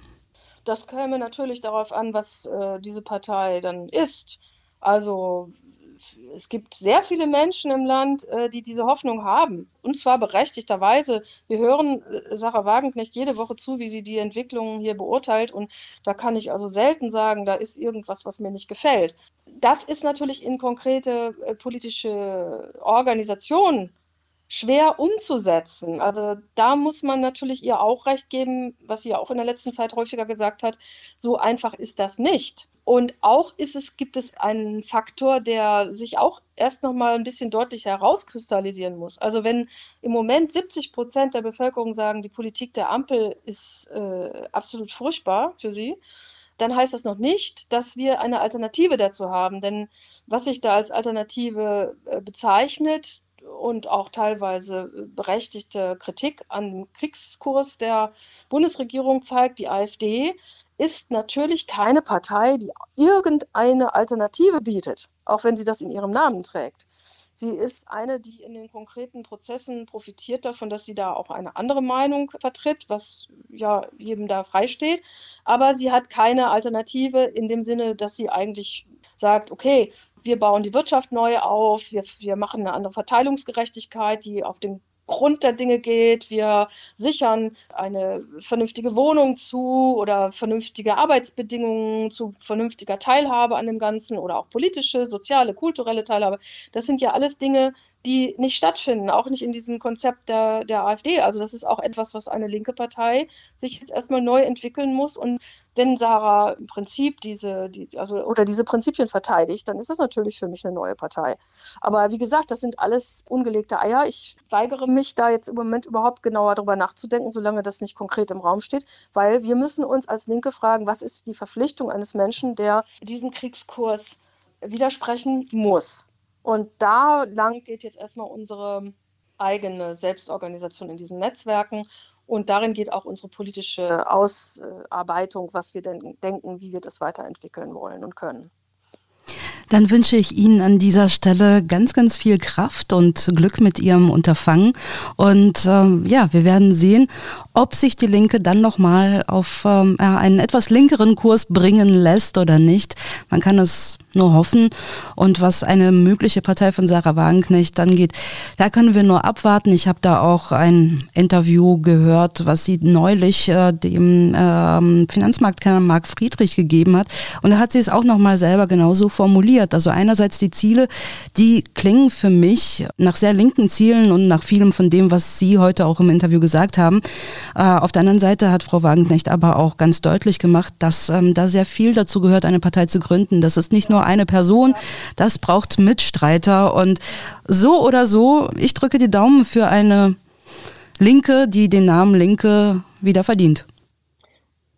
Das käme natürlich darauf an, was äh, diese Partei dann ist. Also es gibt sehr viele Menschen im Land, äh, die diese Hoffnung haben. Und zwar berechtigterweise. Wir hören äh, Sarah Wagenknecht jede Woche zu, wie sie die Entwicklungen hier beurteilt. Und da kann ich also selten sagen, da ist irgendwas, was mir nicht gefällt. Das ist natürlich in konkrete äh, politische Organisationen schwer umzusetzen. Also da muss man natürlich ihr auch recht geben, was sie ja auch in der letzten Zeit häufiger gesagt hat. So einfach ist das nicht. Und auch ist es, gibt es einen Faktor, der sich auch erst noch mal ein bisschen deutlicher herauskristallisieren muss. Also wenn im Moment 70 Prozent der Bevölkerung sagen, die Politik der Ampel ist äh, absolut furchtbar für sie, dann heißt das noch nicht, dass wir eine Alternative dazu haben. Denn was sich da als Alternative äh, bezeichnet und auch teilweise berechtigte Kritik an dem Kriegskurs der Bundesregierung zeigt, die AfD, ist natürlich keine Partei, die irgendeine Alternative bietet, auch wenn sie das in ihrem Namen trägt. Sie ist eine, die in den konkreten Prozessen profitiert davon, dass sie da auch eine andere Meinung vertritt, was ja jedem da freisteht. Aber sie hat keine Alternative in dem Sinne, dass sie eigentlich sagt, okay, wir bauen die Wirtschaft neu auf, wir, wir machen eine andere Verteilungsgerechtigkeit, die auf dem Grund der Dinge geht. Wir sichern eine vernünftige Wohnung zu oder vernünftige Arbeitsbedingungen zu vernünftiger Teilhabe an dem Ganzen oder auch politische, soziale, kulturelle Teilhabe. Das sind ja alles Dinge, die nicht stattfinden, auch nicht in diesem Konzept der, der AfD. Also das ist auch etwas, was eine linke Partei sich jetzt erstmal neu entwickeln muss. Und wenn Sarah im Prinzip diese, die, also, oder diese Prinzipien verteidigt, dann ist das natürlich für mich eine neue Partei. Aber wie gesagt, das sind alles ungelegte Eier. Ich weigere mich da jetzt im Moment überhaupt genauer darüber nachzudenken, solange das nicht konkret im Raum steht, weil wir müssen uns als Linke fragen, was ist die Verpflichtung eines Menschen, der diesen Kriegskurs widersprechen muss. Und da lang geht jetzt erstmal unsere eigene Selbstorganisation in diesen Netzwerken. Und darin geht auch unsere politische Ausarbeitung, was wir denn denken, wie wir das weiterentwickeln wollen und können. Dann wünsche ich Ihnen an dieser Stelle ganz, ganz viel Kraft und Glück mit Ihrem Unterfangen. Und ähm, ja, wir werden sehen, ob sich die Linke dann nochmal auf ähm, einen etwas linkeren Kurs bringen lässt oder nicht. Man kann es nur hoffen. Und was eine mögliche Partei von Sarah Wagenknecht angeht, da können wir nur abwarten. Ich habe da auch ein Interview gehört, was sie neulich äh, dem ähm, Finanzmarktkenner Marc Friedrich gegeben hat. Und da hat sie es auch nochmal selber genauso formuliert formuliert. Also einerseits die Ziele, die klingen für mich nach sehr linken Zielen und nach vielem von dem, was Sie heute auch im Interview gesagt haben. Äh, auf der anderen Seite hat Frau Wagenknecht aber auch ganz deutlich gemacht, dass ähm, da sehr viel dazu gehört, eine Partei zu gründen. Das ist nicht nur eine Person, das braucht Mitstreiter und so oder so, ich drücke die Daumen für eine Linke, die den Namen Linke wieder verdient.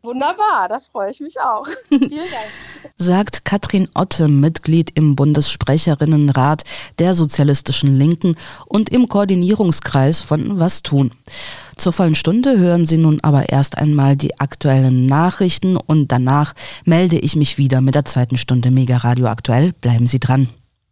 Wunderbar, da freue ich mich auch. Vielen Dank. Sagt Katrin Otte, Mitglied im Bundessprecherinnenrat der Sozialistischen Linken und im Koordinierungskreis von Was tun. Zur vollen Stunde hören Sie nun aber erst einmal die aktuellen Nachrichten und danach melde ich mich wieder mit der zweiten Stunde Mega Radio aktuell. Bleiben Sie dran.